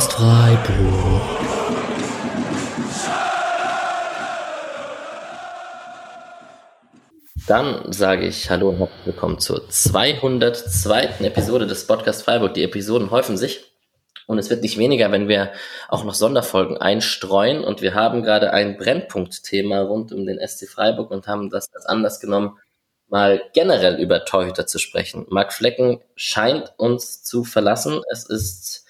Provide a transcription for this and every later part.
Podcast Freiburg. Dann sage ich Hallo und herzlich willkommen zur 202. Episode des Podcast Freiburg. Die Episoden häufen sich und es wird nicht weniger, wenn wir auch noch Sonderfolgen einstreuen. Und wir haben gerade ein Brennpunktthema rund um den SC Freiburg und haben das als Anlass genommen, mal generell über Torhüter zu sprechen. Marc Flecken scheint uns zu verlassen. Es ist,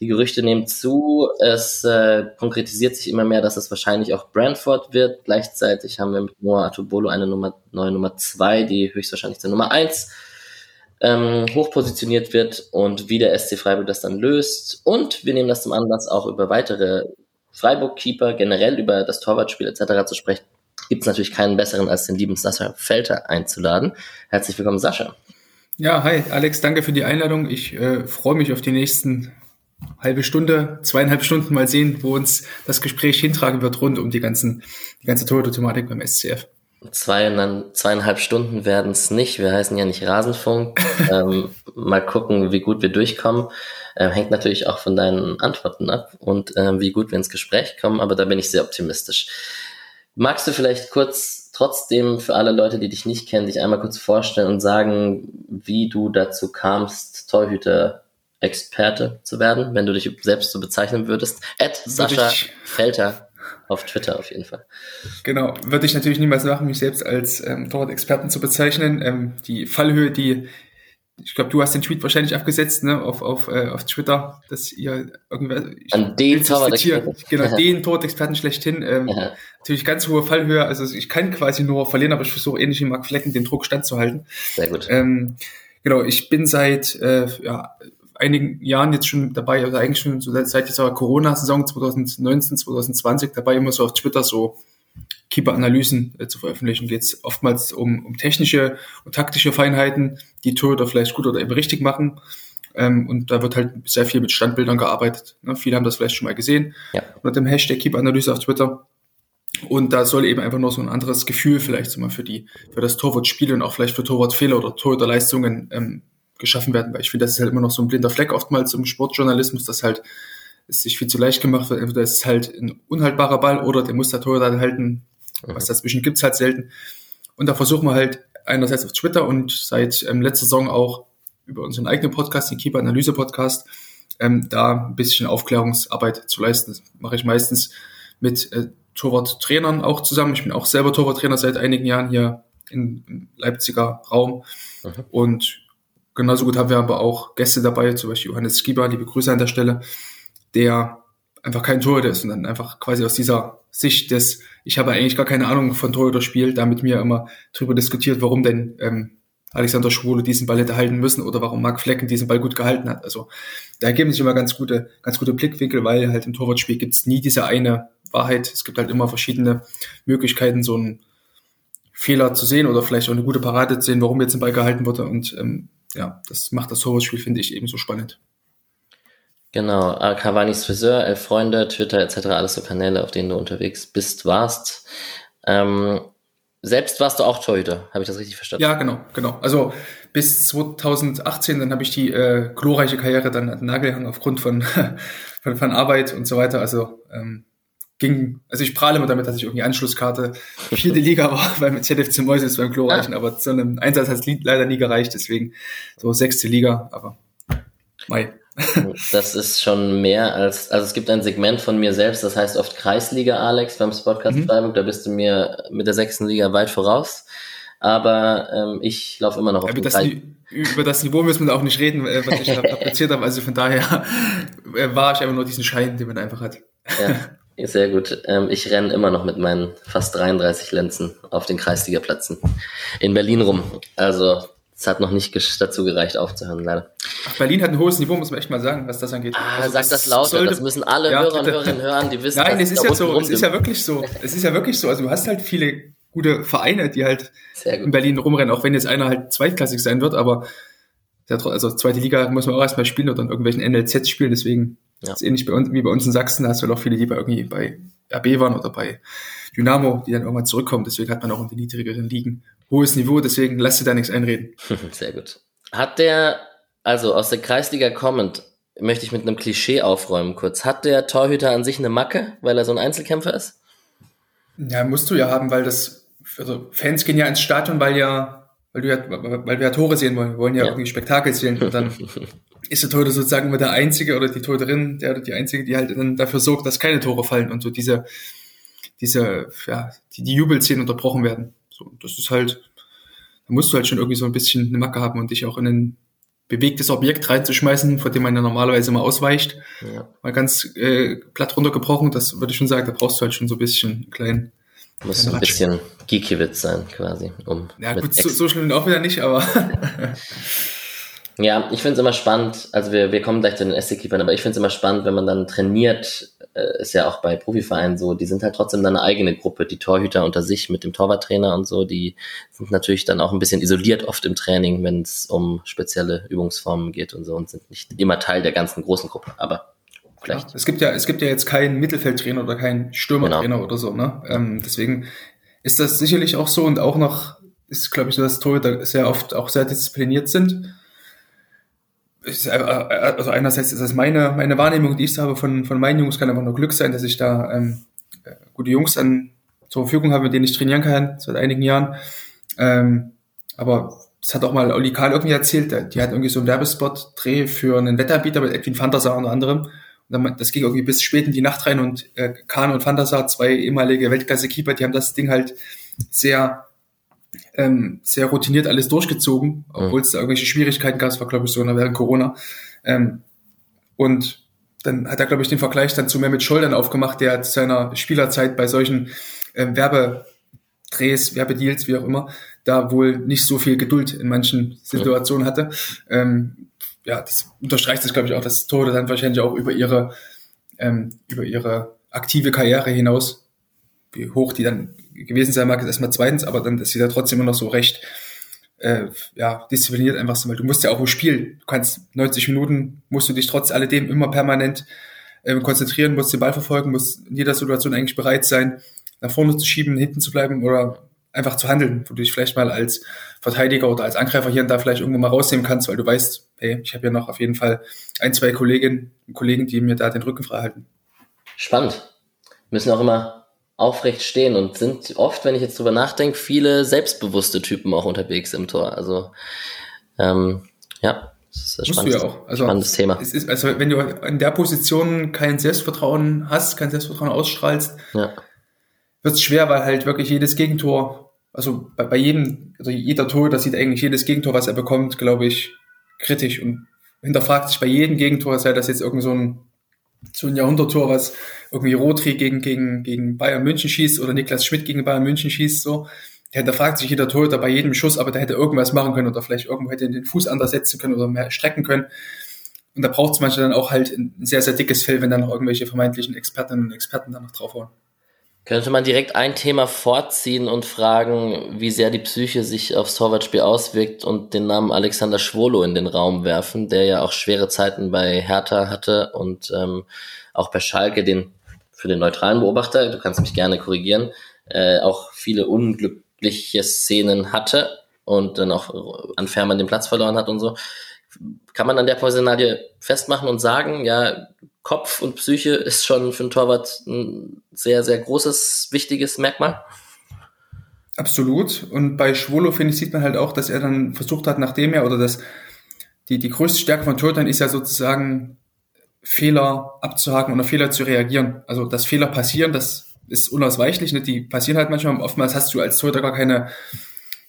die Gerüchte nehmen zu. Es äh, konkretisiert sich immer mehr, dass es wahrscheinlich auch Brentford wird. Gleichzeitig haben wir mit Noah Atubolo eine Nummer, neue Nummer zwei, die höchstwahrscheinlich zur Nummer eins ähm, hochpositioniert wird und wie der SC Freiburg das dann löst. Und wir nehmen das zum Anlass, auch über weitere Freiburg-Keeper, generell über das Torwartspiel etc. zu sprechen gibt es natürlich keinen besseren als den lieben Sascha Felter einzuladen. Herzlich willkommen, Sascha. Ja, hi, Alex, danke für die Einladung. Ich äh, freue mich auf die nächsten halbe Stunde, zweieinhalb Stunden mal sehen, wo uns das Gespräch hintragen wird rund um die ganzen, die ganze Torhüter-Thematik beim SCF. Zwei, zweieinhalb Stunden werden es nicht. Wir heißen ja nicht Rasenfunk. ähm, mal gucken, wie gut wir durchkommen. Ähm, hängt natürlich auch von deinen Antworten ab und ähm, wie gut wir ins Gespräch kommen, aber da bin ich sehr optimistisch. Magst du vielleicht kurz trotzdem für alle Leute, die dich nicht kennen, dich einmal kurz vorstellen und sagen, wie du dazu kamst, Torhüter-Experte zu werden, wenn du dich selbst so bezeichnen würdest? Ed Sascha Felter auf Twitter auf jeden Fall. Genau, würde ich natürlich niemals machen, mich selbst als ähm, Torwart-Experten zu bezeichnen. Ähm, die Fallhöhe, die ich glaube, du hast den Tweet wahrscheinlich abgesetzt, ne, auf, auf, äh, auf Twitter, dass ihr irgendwie an den Torwart-Experten. Genau, den Torwart-Experten schlechthin. Ähm, ja. Natürlich ganz hohe Fallhöhe. Also ich kann quasi nur verlieren, aber ich versuche ähnlich wie Mark Flecken den Druck standzuhalten. Sehr gut. Ähm, genau, ich bin seit äh, ja, einigen Jahren jetzt schon dabei, also eigentlich schon so seit dieser Corona-Saison 2019, 2020 dabei, immer so auf Twitter so Keeper-Analysen äh, zu veröffentlichen, geht es oftmals um, um technische und taktische Feinheiten, die Torhüter vielleicht gut oder eben richtig machen. Ähm, und da wird halt sehr viel mit Standbildern gearbeitet. Ne? Viele haben das vielleicht schon mal gesehen ja. unter dem Hashtag Keeper-Analyse auf Twitter. Und da soll eben einfach nur so ein anderes Gefühl vielleicht so mal für die, für das Torwartspiel und auch vielleicht für Torwartfehler oder Torhüterleistungen ähm, geschaffen werden, weil ich finde, das ist halt immer noch so ein blinder Fleck oftmals im Sportjournalismus, dass halt es sich viel zu leicht gemacht wird. Entweder ist es halt ein unhaltbarer Ball oder der muss der Torhüter halten was dazwischen gibt's halt selten. Und da versuchen wir halt einerseits auf Twitter und seit ähm, letzter Saison auch über unseren eigenen Podcast, den Keeper Analyse Podcast, ähm, da ein bisschen Aufklärungsarbeit zu leisten. Das mache ich meistens mit äh, Torwarttrainern auch zusammen. Ich bin auch selber Torwarttrainer seit einigen Jahren hier im Leipziger Raum. Mhm. Und genauso gut haben wir aber auch Gäste dabei, zum Beispiel Johannes Skiba, liebe Grüße an der Stelle, der einfach kein Torhüter ist und dann einfach quasi aus dieser Sicht des, ich habe eigentlich gar keine Ahnung von Torhüter-Spiel, da mit mir immer drüber diskutiert, warum denn ähm, Alexander Schwule diesen Ball hätte halten müssen oder warum Marc Flecken diesen Ball gut gehalten hat. Also da ergeben sich immer ganz gute, ganz gute Blickwinkel, weil halt im Torwartspiel gibt es nie diese eine Wahrheit. Es gibt halt immer verschiedene Möglichkeiten, so einen Fehler zu sehen oder vielleicht auch eine gute Parade zu sehen, warum jetzt ein Ball gehalten wurde. Und ähm, ja, das macht das Torwartspiel, finde ich, eben so spannend. Genau, Cavani's Friseur, Elf Freunde, Twitter etc., alles so Kanäle, auf denen du unterwegs bist, warst. Ähm, selbst warst du auch Torhüter, habe ich das richtig verstanden? Ja, genau, genau. Also bis 2018, dann habe ich die äh, glorreiche Karriere dann an den Nagel gehangen aufgrund von, von, von Arbeit und so weiter. Also ähm, ging, also ich prahle immer damit, dass ich irgendwie Anschlusskarte vierte Liga war beim ZFC Mäuses beim glorreichen, ah. aber zu einem Einsatz hat es leider nie gereicht, deswegen so sechste Liga, aber Mai. Das ist schon mehr als, also es gibt ein Segment von mir selbst, das heißt oft Kreisliga Alex beim Sportcast mhm. Freiburg, da bist du mir mit der sechsten Liga weit voraus. Aber ähm, ich laufe immer noch auf das Über das Niveau müssen wir auch nicht reden, äh, was ich appliziert habe. Also von daher äh, war ich einfach nur diesen Schein, den man einfach hat. Ja, sehr gut. Ähm, ich renne immer noch mit meinen fast 33 Lenzen auf den Kreisligaplätzen in Berlin rum. Also es hat noch nicht dazu gereicht, aufzuhören, leider. Berlin hat ein hohes Niveau, muss man echt mal sagen, was das angeht. Ah, also, sag das lauter, sollte, das müssen alle ja, Hörer und Hörerinnen hören, die wissen, Nein, es ist ja so, es ist ja wirklich so. Es ist ja wirklich so. Also du hast halt viele gute Vereine, die halt in Berlin rumrennen, auch wenn jetzt einer halt zweitklassig sein wird, aber also zweite Liga muss man auch erstmal spielen oder in irgendwelchen NLZ spielen, deswegen ja. ist ähnlich bei uns, wie bei uns in Sachsen, da hast du halt auch viele, die bei irgendwie bei RB waren oder bei Dynamo, die dann irgendwann zurückkommen, deswegen hat man auch in den niedrigeren Ligen hohes Niveau, deswegen lass dir da nichts einreden. Sehr gut. Hat der, also aus der Kreisliga kommend, möchte ich mit einem Klischee aufräumen kurz. Hat der Torhüter an sich eine Macke, weil er so ein Einzelkämpfer ist? Ja, musst du ja haben, weil das, also Fans gehen ja ins Stadion, weil ja, weil du ja, weil wir ja Tore sehen wollen. Wir wollen ja, ja. irgendwie Spektakel sehen. Und dann ist der Torhüter sozusagen immer der Einzige oder die Torhüterin, der oder die Einzige, die halt dann dafür sorgt, dass keine Tore fallen und so diese, diese, ja, die, die Jubelszenen unterbrochen werden. So, das ist halt, da musst du halt schon irgendwie so ein bisschen eine Macke haben und dich auch in ein bewegtes Objekt reinzuschmeißen, vor dem man ja normalerweise immer ausweicht. Ja. Mal ganz äh, platt runtergebrochen, das würde ich schon sagen, da brauchst du halt schon so ein bisschen einen kleinen. Muss ein bisschen Geekiewitz sein, quasi. Um ja, gut, so, so schlimm auch wieder nicht, aber. Ja, ich finde es immer spannend, also wir, wir kommen gleich zu den SC-Keepern, aber ich finde es immer spannend, wenn man dann trainiert, äh, ist ja auch bei Profivereinen so, die sind halt trotzdem dann eine eigene Gruppe, die Torhüter unter sich mit dem Torwarttrainer und so, die sind natürlich dann auch ein bisschen isoliert oft im Training, wenn es um spezielle Übungsformen geht und so und sind nicht immer Teil der ganzen großen Gruppe, aber vielleicht. Ja, es gibt ja, es gibt ja jetzt keinen Mittelfeldtrainer oder keinen Stürmertrainer genau. oder so, ne? Ähm, deswegen ist das sicherlich auch so und auch noch ist, glaube ich, so, dass Torhüter sehr oft auch sehr diszipliniert sind also einerseits ist das meine, meine Wahrnehmung, die ich habe von, von meinen Jungs, kann einfach nur Glück sein, dass ich da ähm, äh, gute Jungs dann zur Verfügung habe, mit denen ich trainieren kann, seit einigen Jahren. Ähm, aber das hat auch mal Oli Kahn irgendwie erzählt, die hat irgendwie so einen Werbespot-Dreh für einen Wetteranbieter mit Edwin Fantasar unter anderem. Und dann, das ging irgendwie bis spät in die Nacht rein und äh, Kahn und Fantasar, zwei ehemalige Weltklasse-Keeper, die haben das Ding halt sehr ähm, sehr routiniert alles durchgezogen, obwohl es da irgendwelche Schwierigkeiten gab. Es war, glaube ich, so während Corona. Ähm, und dann hat er, glaube ich, den Vergleich dann zu Mehmet Scholl dann aufgemacht, der zu seiner Spielerzeit bei solchen ähm, Werbedrehs, Werbedeals, wie auch immer, da wohl nicht so viel Geduld in manchen Situationen hatte. Ähm, ja, das unterstreicht sich, glaube ich, auch, dass Tode dann wahrscheinlich auch über ihre, ähm, über ihre aktive Karriere hinaus, wie hoch die dann gewesen sein mag, ist erstmal zweitens, aber dann ist sie da trotzdem immer noch so recht äh, ja, diszipliniert einfach so, weil du musst ja auch im Spiel, du kannst 90 Minuten, musst du dich trotz alledem immer permanent äh, konzentrieren, musst den Ball verfolgen, musst in jeder Situation eigentlich bereit sein, nach vorne zu schieben, hinten zu bleiben oder einfach zu handeln, wo du dich vielleicht mal als Verteidiger oder als Angreifer hier und da vielleicht irgendwo mal rausnehmen kannst, weil du weißt, hey, ich habe ja noch auf jeden Fall ein, zwei Kolleginnen und Kollegen, die mir da den Rücken frei halten. Spannend. Müssen auch immer aufrecht stehen und sind oft, wenn ich jetzt drüber nachdenke, viele selbstbewusste Typen auch unterwegs im Tor. Also ähm, ja, das ist ein spannendes, ja also, spannendes Thema. Es ist, also wenn du in der Position kein Selbstvertrauen hast, kein Selbstvertrauen ausstrahlst, ja. wird es schwer, weil halt wirklich jedes Gegentor, also bei, bei jedem, also jeder Tor, das sieht eigentlich jedes Gegentor, was er bekommt, glaube ich, kritisch und hinterfragt sich bei jedem Gegentor, sei das jetzt irgend so ein so ein Jahrhunderttor, was irgendwie Rotri gegen, gegen, gegen Bayern München schießt oder Niklas Schmidt gegen Bayern München schießt, so. Der hinterfragt sich jeder Torhüter bei jedem Schuss, aber der hätte irgendwas machen können oder vielleicht irgendwo hätte den Fuß anders setzen können oder mehr strecken können. Und da braucht es manchmal dann auch halt ein sehr, sehr dickes Fell, wenn dann noch irgendwelche vermeintlichen Expertinnen und Experten dann noch draufhauen. Könnte man direkt ein Thema vorziehen und fragen, wie sehr die Psyche sich aufs Torwartspiel auswirkt und den Namen Alexander Schwolo in den Raum werfen, der ja auch schwere Zeiten bei Hertha hatte und ähm, auch bei Schalke den für den neutralen Beobachter, du kannst mich gerne korrigieren, äh, auch viele unglückliche Szenen hatte und dann auch an Fährmann den Platz verloren hat und so. Kann man an der Personalie festmachen und sagen, ja, Kopf und Psyche ist schon für einen Torwart ein sehr, sehr großes, wichtiges Merkmal. Absolut. Und bei Schwolo, finde ich, sieht man halt auch, dass er dann versucht hat, nachdem er, oder das, die, die größte Stärke von Torhütern ist ja sozusagen, Fehler abzuhaken auf Fehler zu reagieren. Also, dass Fehler passieren, das ist unausweichlich, ne? die passieren halt manchmal. Oftmals hast du als Torhüter gar keine,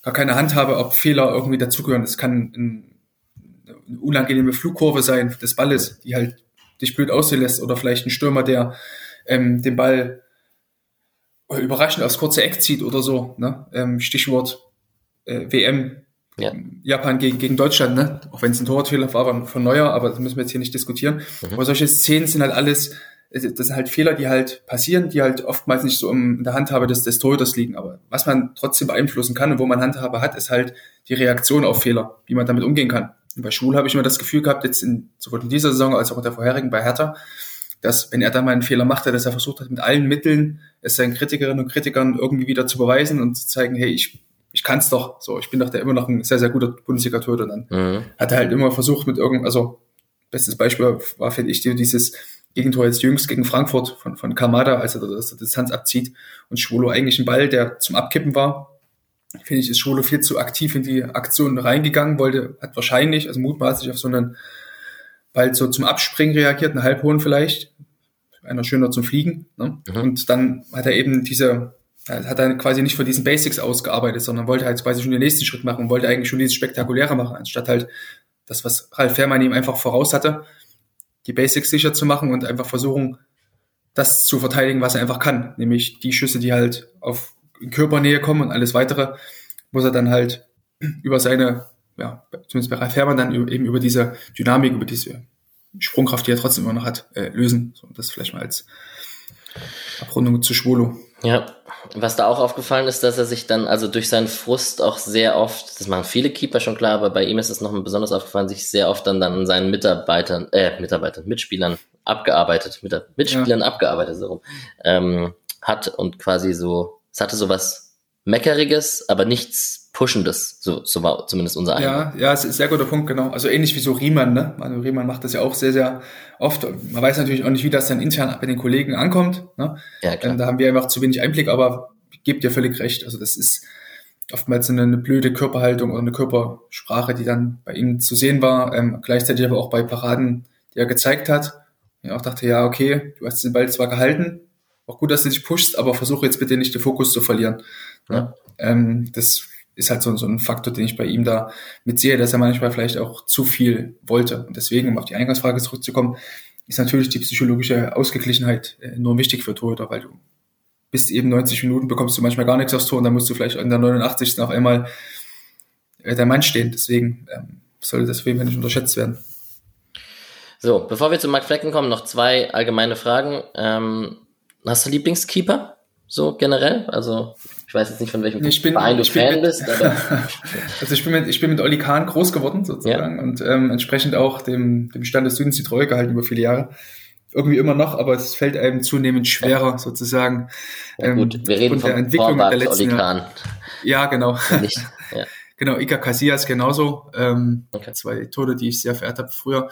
gar keine Handhabe, ob Fehler irgendwie dazugehören. Das kann ein, eine unangenehme Flugkurve sein des Balles, die halt dich blöd aussehen lässt oder vielleicht ein Stürmer, der ähm, den Ball überraschend aufs kurze Eck zieht oder so. Ne? Ähm, Stichwort äh, WM ja. Japan gegen, gegen Deutschland, ne? auch wenn es ein Torwartfehler war von Neuer, aber das müssen wir jetzt hier nicht diskutieren. Mhm. Aber solche Szenen sind halt alles, das sind halt Fehler, die halt passieren, die halt oftmals nicht so in der Handhabe des, des Torhüters liegen. Aber was man trotzdem beeinflussen kann und wo man Handhabe hat, ist halt die Reaktion auf Fehler, wie man damit umgehen kann. Und bei Schwul habe ich immer das Gefühl gehabt, jetzt in, sowohl in dieser Saison als auch in der vorherigen bei Hertha, dass wenn er da mal einen Fehler machte, dass er versucht hat, mit allen Mitteln es seinen Kritikerinnen und Kritikern irgendwie wieder zu beweisen und zu zeigen, hey, ich, ich kann es doch, so, ich bin doch der immer noch ein sehr, sehr guter Bundesliga-Torhüter dann. Mhm. Hat er halt immer versucht mit irgend, also bestes Beispiel war, finde ich, dieses Gegentor jetzt jüngst gegen Frankfurt von, von Kamada, als er das Distanz abzieht und Schwolo eigentlich ein Ball, der zum Abkippen war. Finde ich, ist Schwolo viel zu aktiv in die Aktion reingegangen, wollte, hat wahrscheinlich, also mutmaßlich auf so einen Ball so zum Abspringen reagiert, einen halbhohen vielleicht, einer schöner zum Fliegen. Ne? Mhm. Und dann hat er eben diese, hat er quasi nicht für diesen Basics ausgearbeitet, sondern wollte halt quasi schon den nächsten Schritt machen und wollte eigentlich schon dieses Spektakuläre machen, anstatt halt das, was Ralf Fährmann ihm einfach voraus hatte, die Basics sicher zu machen und einfach versuchen, das zu verteidigen, was er einfach kann. Nämlich die Schüsse, die halt auf Körpernähe kommen und alles weitere, muss er dann halt über seine, ja, zumindest bei Ralf Fährmann dann eben über diese Dynamik, über diese Sprungkraft, die er trotzdem immer noch hat, äh, lösen. So, das vielleicht mal als Abrundung zu Schwolo. Ja, was da auch aufgefallen ist, dass er sich dann, also durch seinen Frust auch sehr oft, das machen viele Keeper schon klar, aber bei ihm ist es noch besonders aufgefallen, sich sehr oft dann, dann an seinen Mitarbeitern, äh, Mitarbeitern, Mitspielern abgearbeitet, mit Mitspielern ja. abgearbeitet, so rum, ähm, hat und quasi so, es hatte so was Meckeriges, aber nichts Pushendes, so, so war zumindest unser Eindruck. Ja, ja, es ist ein sehr guter Punkt, genau. Also ähnlich wie so Riemann, ne? Also Riemann macht das ja auch sehr, sehr oft. Man weiß natürlich auch nicht, wie das dann intern bei den Kollegen ankommt. Ne? Ja, klar. Ähm, da haben wir einfach zu wenig Einblick, aber gebt ihr völlig recht. Also das ist oftmals eine, eine blöde Körperhaltung oder eine Körpersprache, die dann bei ihm zu sehen war. Ähm, gleichzeitig aber auch bei Paraden, die er gezeigt hat. Ich auch dachte, ja, okay, du hast den Ball zwar gehalten, auch gut, dass du dich pushst, aber versuche jetzt bitte nicht den Fokus zu verlieren. Ja. Ähm, das ist halt so, so ein Faktor, den ich bei ihm da mitsehe, dass er manchmal vielleicht auch zu viel wollte. Und deswegen, um auf die Eingangsfrage zurückzukommen, ist natürlich die psychologische Ausgeglichenheit äh, enorm wichtig für Torhüter, weil du bist eben 90 Minuten, bekommst du manchmal gar nichts aufs Tor und dann musst du vielleicht in der 89. auf einmal äh, der Mann stehen. Deswegen ähm, sollte das auf jeden Fall nicht unterschätzt werden. So, bevor wir zu Mark Flecken kommen, noch zwei allgemeine Fragen. Ähm, Hast du Lieblingskeeper? So generell? Also, ich weiß jetzt nicht, von welchem ich bin, Verein du Fan mit, bist, aber. also ich bin mit, ich bin mit Olli Kahn groß geworden, sozusagen, ja. und ähm, entsprechend auch dem, dem Stand des Südens die Treue gehalten über viele Jahre. Irgendwie immer noch, aber es fällt einem zunehmend schwerer, ja. sozusagen. Ja, gut, ähm, wir reden von der Entwicklung Vorwart, der letzten Kahn. Ja, genau. Nicht, ja. genau, Ika Casillas genauso. Ähm, okay. Zwei Tode, die ich sehr verehrt habe früher.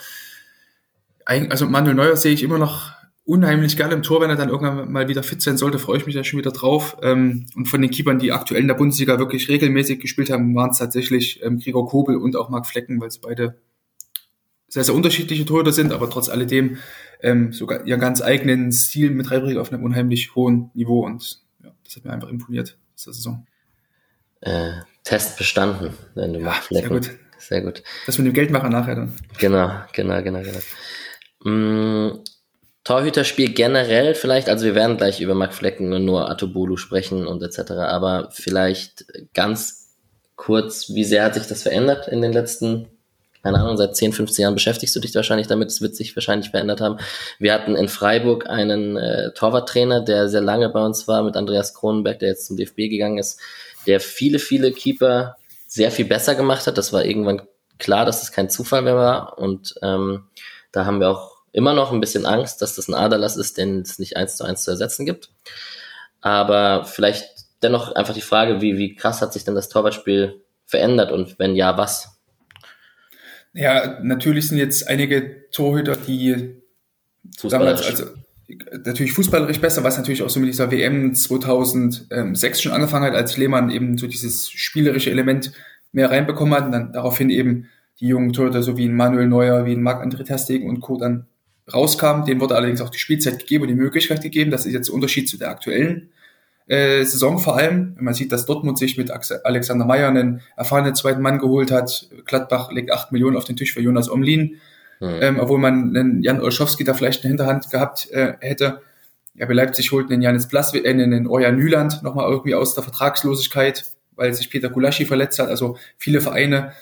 Also Manuel Neuer sehe ich immer noch unheimlich geil im Tor, wenn er dann irgendwann mal wieder fit sein sollte, freue ich mich da schon wieder drauf. Ähm, und von den Keepern, die aktuell in der Bundesliga wirklich regelmäßig gespielt haben, waren es tatsächlich ähm, Gregor Kobel und auch Marc Flecken, weil sie beide sehr, sehr unterschiedliche Torhüter sind, aber trotz alledem ähm, sogar ihren ganz eigenen Stil mit reinbringen auf einem unheimlich hohen Niveau. Und ja, das hat mir einfach imponiert, diese Saison. Äh, Test bestanden, wenn du ja, Marc Flecken. Sehr gut. Sehr gut. Das mit dem Geldmacher nachher dann. Genau, genau, genau, genau. Mm, Torhüterspiel generell vielleicht, also wir werden gleich über Mark Flecken und nur Atobolu sprechen und etc., aber vielleicht ganz kurz, wie sehr hat sich das verändert in den letzten, keine Ahnung, seit 10, 15 Jahren beschäftigst du dich wahrscheinlich damit, es wird sich wahrscheinlich verändert haben. Wir hatten in Freiburg einen äh, Torwarttrainer, der sehr lange bei uns war, mit Andreas Kronenberg, der jetzt zum DFB gegangen ist, der viele, viele Keeper sehr viel besser gemacht hat. Das war irgendwann klar, dass das kein Zufall mehr war und ähm, da haben wir auch immer noch ein bisschen Angst, dass das ein Aderlass ist, den es nicht eins zu eins zu ersetzen gibt. Aber vielleicht dennoch einfach die Frage, wie, wie krass hat sich denn das Torwartspiel verändert und wenn ja, was? Ja, natürlich sind jetzt einige Torhüter, die damals, also natürlich fußballerisch besser, was natürlich auch so mit dieser WM 2006 schon angefangen hat, als Lehmann eben so dieses spielerische Element mehr reinbekommen hat und dann daraufhin eben die jungen Torhüter, so wie ein Manuel Neuer, wie ein Marc-André Terstegen und Co. dann rauskam. Dem wurde allerdings auch die Spielzeit gegeben und die Möglichkeit gegeben. Das ist jetzt der Unterschied zu der aktuellen äh, Saison vor allem. Wenn man sieht, dass Dortmund sich mit Alexander Meyer einen erfahrenen zweiten Mann geholt hat. Gladbach legt acht Millionen auf den Tisch für Jonas Omlin. Mhm. Ähm, obwohl man einen Jan Olschowski da vielleicht eine Hinterhand gehabt äh, hätte. Ja, bei Leipzig holt einen Janis Blas, äh, einen Orjan Nyland nochmal irgendwie aus der Vertragslosigkeit, weil sich Peter Gulaschi verletzt hat. Also viele Vereine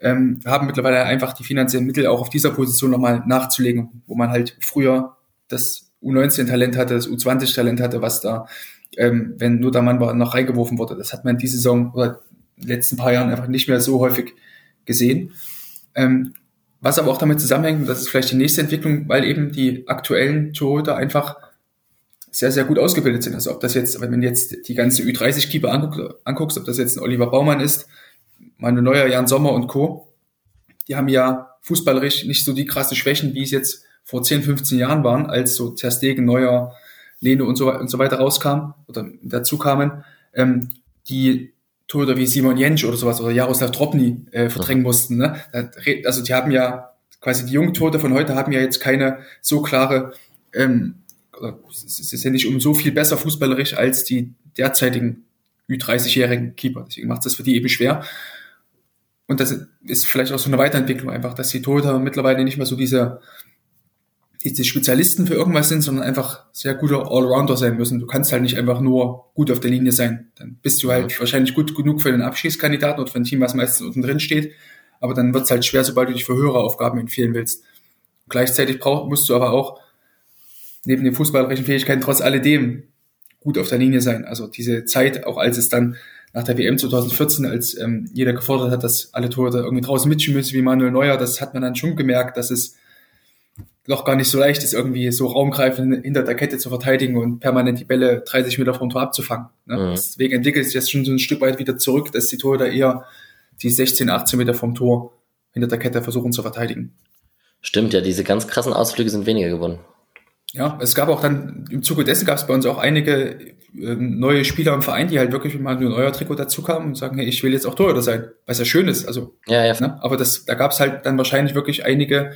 ähm, haben mittlerweile einfach die finanziellen Mittel auch auf dieser Position nochmal nachzulegen, wo man halt früher das U19-Talent hatte, das U20-Talent hatte, was da, ähm, wenn nur der Mann war, noch reingeworfen wurde. Das hat man diese Saison oder in den letzten paar Jahren einfach nicht mehr so häufig gesehen. Ähm, was aber auch damit zusammenhängt, und das ist vielleicht die nächste Entwicklung, weil eben die aktuellen Torhüter einfach sehr, sehr gut ausgebildet sind. Also ob das jetzt, wenn man jetzt die ganze Ü30-Keeper anguckt, anguckst, ob das jetzt ein Oliver Baumann ist, meine Neuer, Jan Sommer und Co., die haben ja fußballerisch nicht so die krasse Schwächen, wie es jetzt vor 10, 15 Jahren waren, als so Ter Stegen, Neuer, Lene und so, und so weiter rauskam oder dazu kamen, ähm, die Torhüter wie Simon Jentsch oder sowas oder Jaroslav Tropny äh, verdrängen mussten. Ne? Also die haben ja quasi die Jungtote von heute haben ja jetzt keine so klare, ähm, es ist ja nicht um so viel besser fußballerisch als die derzeitigen Ü30-jährigen Keeper. Deswegen macht es für die eben schwer. Und das ist vielleicht auch so eine Weiterentwicklung einfach, dass die Torhüter mittlerweile nicht mehr so diese diese Spezialisten für irgendwas sind, sondern einfach sehr guter Allrounder sein müssen. Du kannst halt nicht einfach nur gut auf der Linie sein. Dann bist du halt wahrscheinlich gut genug für den Abschießkandidaten oder für ein Team, was meistens unten drin steht. Aber dann wird es halt schwer, sobald du dich für höhere Aufgaben empfehlen willst. Gleichzeitig brauch, musst du aber auch neben den fußballerischen Fähigkeiten trotz alledem gut auf der Linie sein. Also diese Zeit, auch als es dann nach der WM 2014, als ähm, jeder gefordert hat, dass alle Tore da irgendwie draußen mitspielen müssen, wie Manuel Neuer, das hat man dann schon gemerkt, dass es doch gar nicht so leicht ist, irgendwie so raumgreifend hinter der Kette zu verteidigen und permanent die Bälle 30 Meter vom Tor abzufangen. Ne? Mhm. Deswegen entwickelt sich das schon so ein Stück weit wieder zurück, dass die Tore da eher die 16, 18 Meter vom Tor hinter der Kette versuchen zu verteidigen. Stimmt, ja, diese ganz krassen Ausflüge sind weniger geworden. Ja, es gab auch dann, im Zuge dessen gab es bei uns auch einige äh, neue Spieler im Verein, die halt wirklich mal ein neuer Trikot dazu kamen und sagen, hey, ich will jetzt auch Torhüter sein, was ja schön ist. Also, ja, ja. Ne? Aber das, da gab es halt dann wahrscheinlich wirklich einige,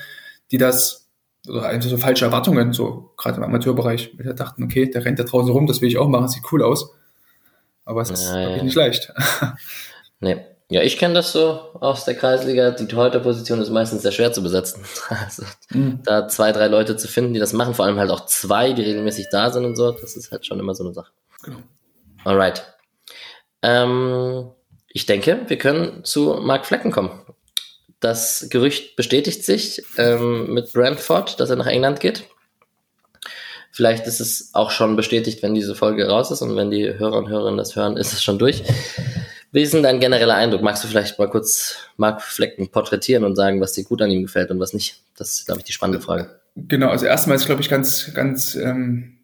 die das oder einfach so falsche Erwartungen, so gerade im Amateurbereich, weil wir dachten, okay, der rennt da draußen rum, das will ich auch machen, sieht cool aus. Aber es ist ja, nicht leicht. nee. Ja, ich kenne das so aus der Kreisliga. Die Torhüterposition ist meistens sehr schwer zu besetzen. Also, mhm. Da zwei, drei Leute zu finden, die das machen, vor allem halt auch zwei, die regelmäßig da sind und so, das ist halt schon immer so eine Sache. Genau. Alright. Ähm, ich denke, wir können zu Mark Flecken kommen. Das Gerücht bestätigt sich ähm, mit Brentford, dass er nach England geht. Vielleicht ist es auch schon bestätigt, wenn diese Folge raus ist und wenn die Hörer und Hörerinnen das hören, ist es schon durch. Wie ist denn dein genereller Eindruck? Magst du vielleicht mal kurz Mark Flecken porträtieren und sagen, was dir gut an ihm gefällt und was nicht? Das ist, glaube ich, die spannende Frage. Genau, also erstmal ist, glaube ich, ganz, ganz ähm,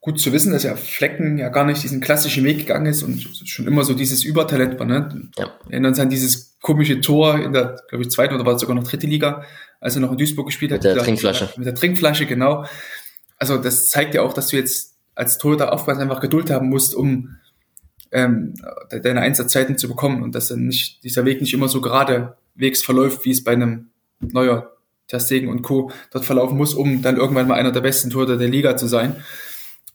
gut zu wissen, dass ja Flecken ja gar nicht diesen klassischen Weg gegangen ist und schon immer so dieses Übertalent war. Ne? Ja. Erinnern uns an dieses komische Tor in der, glaube ich, zweiten oder war es sogar noch dritte Liga, als er noch in Duisburg gespielt hat. Mit der Trinkflasche. Mit der Trinkflasche, genau. Also das zeigt ja auch, dass du jetzt als Torhüter aufpassen einfach Geduld haben musst, um ähm, deine Einsatzzeiten zu bekommen und dass dann nicht dieser Weg nicht immer so geradewegs verläuft, wie es bei einem neuer Ter und Co. dort verlaufen muss, um dann irgendwann mal einer der besten Torhüter der Liga zu sein.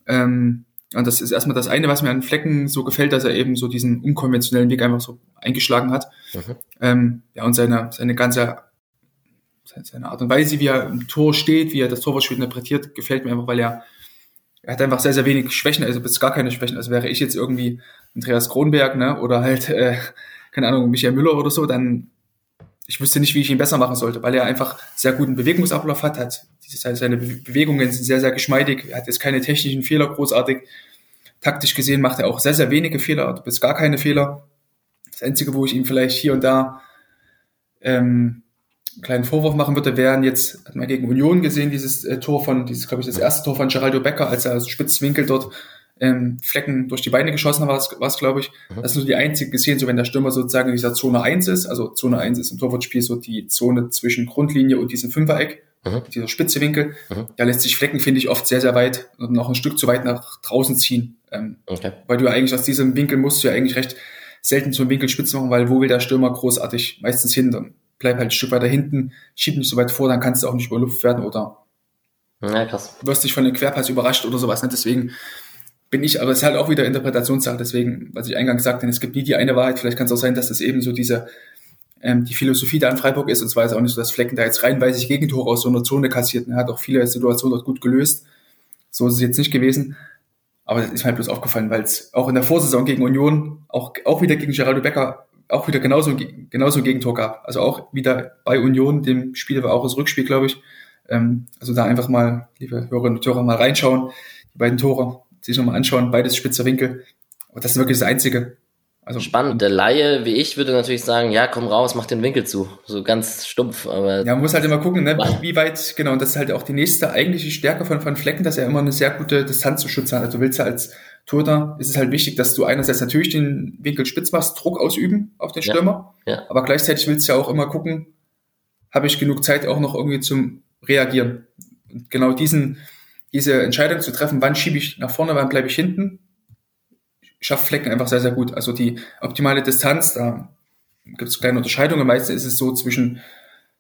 Ähm, und das ist erstmal das eine, was mir an Flecken so gefällt, dass er eben so diesen unkonventionellen Weg einfach so eingeschlagen hat. Mhm. Ähm, ja, und seine, seine ganze, seine Art und Weise, wie er im Tor steht, wie er das Torwartspiel interpretiert, gefällt mir einfach, weil er, er hat einfach sehr, sehr wenig Schwächen, also bis gar keine Schwächen. Also wäre ich jetzt irgendwie Andreas Kronberg, ne, oder halt, äh, keine Ahnung, Michael Müller oder so, dann ich wüsste nicht, wie ich ihn besser machen sollte, weil er einfach sehr guten Bewegungsablauf hat, hat seine Bewegungen sind sehr, sehr geschmeidig, hat jetzt keine technischen Fehler großartig. Taktisch gesehen macht er auch sehr, sehr wenige Fehler, bis gar keine Fehler. Das Einzige, wo ich ihm vielleicht hier und da ähm, einen kleinen Vorwurf machen würde, wären jetzt, hat man gegen Union gesehen, dieses äh, Tor von, dieses, glaube ich, das erste Tor von Geraldo Becker, als er also Spitzwinkel dort ähm, Flecken durch die Beine geschossen war es, glaube ich. Mhm. Das ist nur die einzige gesehen, so wenn der Stürmer sozusagen in dieser Zone 1 ist, also Zone 1 ist im Torwartspiel so die Zone zwischen Grundlinie und diesem Fünfereck, mhm. dieser spitze Winkel. Mhm. Da lässt sich Flecken, finde ich, oft sehr, sehr weit und noch ein Stück zu weit nach draußen ziehen. Ähm, okay. Weil du ja eigentlich aus diesem Winkel musst du ja eigentlich recht selten zum Winkel spitz machen, weil wo will der Stürmer großartig meistens hin, dann bleib halt ein Stück weiter hinten, schieb nicht so weit vor, dann kannst du auch nicht über Luft werden oder ja, krass. wirst dich von einem Querpass überrascht oder sowas. Ne? Deswegen bin ich, aber es ist halt auch wieder Interpretationssache, deswegen, was ich eingangs sagte, es gibt nie die eine Wahrheit, vielleicht kann es auch sein, dass das eben so diese, ähm, die Philosophie da in Freiburg ist, und zwar ist auch nicht so, dass Flecken da jetzt reinweisig Gegentore aus so einer Zone kassiert, er hat auch viele Situationen dort gut gelöst, so ist es jetzt nicht gewesen, aber das ist mir halt bloß aufgefallen, weil es auch in der Vorsaison gegen Union, auch, auch wieder gegen Geraldo Becker, auch wieder genauso, genauso ein Gegentor gab, also auch wieder bei Union, dem Spiel war auch das Rückspiel, glaube ich, ähm, also da einfach mal, liebe Hörerinnen und Hörer, mal reinschauen, die beiden Tore, sich nochmal anschauen, beides spitzer Winkel. Aber das ist wirklich das Einzige. Also, Spannend. Der Laie, wie ich, würde natürlich sagen, ja, komm raus, mach den Winkel zu. So ganz stumpf, aber. Ja, man muss halt immer gucken, ne, wie weit, genau, und das ist halt auch die nächste eigentliche Stärke von, von Flecken, dass er immer eine sehr gute Distanz zu schützen hat. Also du willst ja als Torhüter, ist es halt wichtig, dass du einerseits natürlich den Winkel spitz machst, Druck ausüben auf den Stürmer, ja, ja. aber gleichzeitig willst du ja auch immer gucken, habe ich genug Zeit auch noch irgendwie zum Reagieren. Und genau diesen, diese Entscheidung zu treffen, wann schiebe ich nach vorne, wann bleibe ich hinten, schafft Flecken einfach sehr, sehr gut. Also die optimale Distanz, da gibt es kleine Unterscheidungen. Meistens ist es so zwischen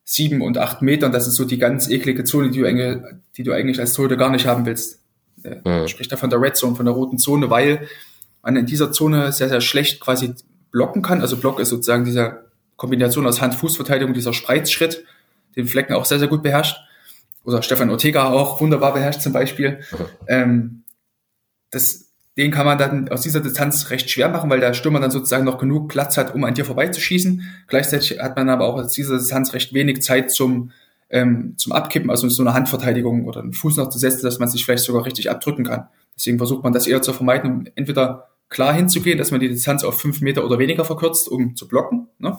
sieben und acht Metern. Das ist so die ganz eklige Zone, die du, eigentlich, die du eigentlich als Torhüter gar nicht haben willst. Mhm. Spricht da von der Red Zone, von der roten Zone, weil man in dieser Zone sehr, sehr schlecht quasi blocken kann. Also Block ist sozusagen dieser Kombination aus Hand-Fuß-Verteidigung, dieser Spreizschritt, den Flecken auch sehr, sehr gut beherrscht. Oder Stefan Ortega auch wunderbar beherrscht zum Beispiel. Mhm. Ähm, das, den kann man dann aus dieser Distanz recht schwer machen, weil der Stürmer dann sozusagen noch genug Platz hat, um an dir vorbeizuschießen. Gleichzeitig hat man aber auch aus dieser Distanz recht wenig Zeit zum, ähm, zum Abkippen, also so eine Handverteidigung oder einen Fuß noch zu setzen, dass man sich vielleicht sogar richtig abdrücken kann. Deswegen versucht man das eher zu vermeiden, um entweder klar hinzugehen, dass man die Distanz auf fünf Meter oder weniger verkürzt, um zu blocken, ne?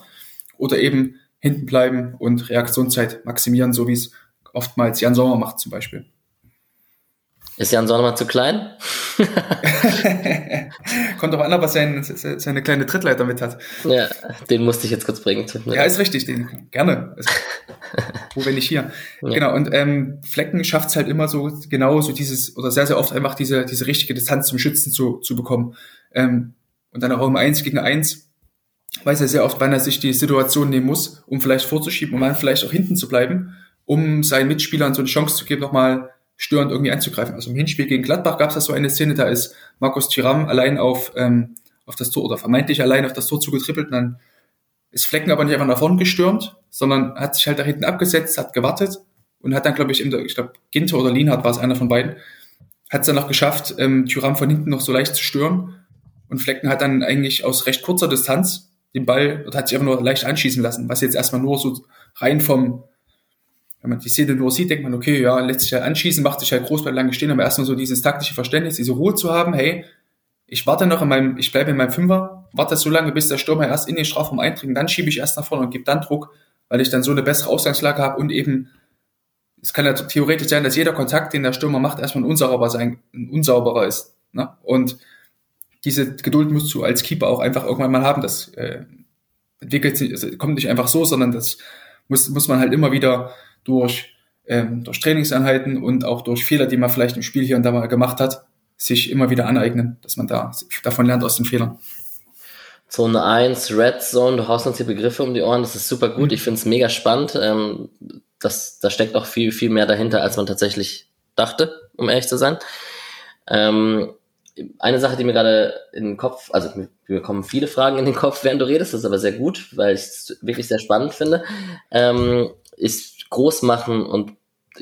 oder eben hinten bleiben und Reaktionszeit maximieren, so wie es oftmals Jan Sommer macht zum Beispiel. Ist Jan Sonnemann zu klein? Kommt doch an, ob er sein, seine kleine Trittleiter mit hat. Ja, den musste ich jetzt kurz bringen. Ja, ist richtig, den gerne. Also, wo wenn nicht hier. Ja. Genau, und ähm, Flecken schafft es halt immer so, genau so dieses, oder sehr, sehr oft einfach diese, diese richtige Distanz zum Schützen zu, zu bekommen. Ähm, und dann auch im Eins gegen Eins weiß er sehr oft, wann er sich die Situation nehmen muss, um vielleicht vorzuschieben, um dann vielleicht auch hinten zu bleiben, um seinen Mitspielern so eine Chance zu geben, nochmal störend irgendwie einzugreifen. Also im Hinspiel gegen Gladbach gab es da so eine Szene, da ist Markus Thuram allein auf, ähm, auf das Tor oder vermeintlich allein auf das Tor zugetrippelt und dann ist Flecken aber nicht einfach nach vorne gestürmt, sondern hat sich halt da hinten abgesetzt, hat gewartet und hat dann, glaube ich, ich glaube, Ginter oder Lienhardt war es einer von beiden, hat es dann noch geschafft, ähm, Thuram von hinten noch so leicht zu stören und Flecken hat dann eigentlich aus recht kurzer Distanz den Ball und hat sich einfach nur leicht anschießen lassen, was jetzt erstmal nur so rein vom wenn man die Szene nur sieht, denkt man, okay, ja, lässt sich halt anschießen, macht sich halt groß bei lange stehen, aber erstmal so dieses taktische Verständnis, diese Ruhe zu haben, hey, ich warte noch in meinem, ich bleibe in meinem Fünfer, warte so lange, bis der Stürmer erst in den Strafraum eindringt, dann schiebe ich erst nach vorne und gebe dann Druck, weil ich dann so eine bessere Ausgangslage habe und eben, es kann ja theoretisch sein, dass jeder Kontakt, den der Stürmer macht, erstmal ein unsauberer sein, ein unsauberer ist. Ne? Und diese Geduld musst du als Keeper auch einfach irgendwann mal haben. Das äh, entwickelt sich, also kommt nicht einfach so, sondern das muss, muss man halt immer wieder durch, ähm, durch Trainingseinheiten und auch durch Fehler, die man vielleicht im Spiel hier und da mal gemacht hat, sich immer wieder aneignen, dass man da davon lernt aus den Fehlern. Zone 1, Red Zone, du haust uns die Begriffe um die Ohren, das ist super gut, mhm. ich finde es mega spannend. Ähm, das, da steckt auch viel, viel mehr dahinter, als man tatsächlich dachte, um ehrlich zu sein. Ähm, eine Sache, die mir gerade in den Kopf, also mir kommen viele Fragen in den Kopf, während du redest, das ist aber sehr gut, weil ich es wirklich sehr spannend finde, ähm, ist groß machen und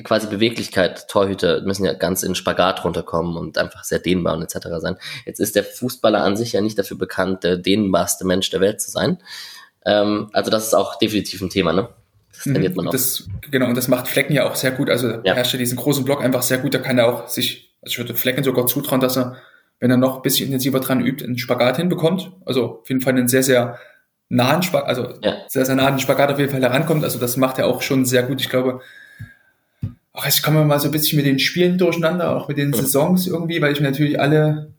quasi Beweglichkeit, Torhüter müssen ja ganz in Spagat runterkommen und einfach sehr dehnbar und etc. sein. Jetzt ist der Fußballer an sich ja nicht dafür bekannt, der dehnbarste Mensch der Welt zu sein. Ähm, also das ist auch definitiv ein Thema, ne? Das mhm. trainiert man auch. Das, genau, und das macht Flecken ja auch sehr gut. Also ja. herrscht ja diesen großen Block einfach sehr gut. Da kann er auch sich, also ich würde Flecken sogar zutrauen, dass er, wenn er noch ein bisschen intensiver dran übt, einen Spagat hinbekommt. Also auf jeden Fall einen sehr, sehr nahen Spagat, also ja. sehr, sehr nah an den Spagat auf jeden Fall herankommt. Also das macht er auch schon sehr gut. Ich glaube, auch ich komme mal so ein bisschen mit den Spielen durcheinander, auch mit den Saisons irgendwie, weil ich mir natürlich alle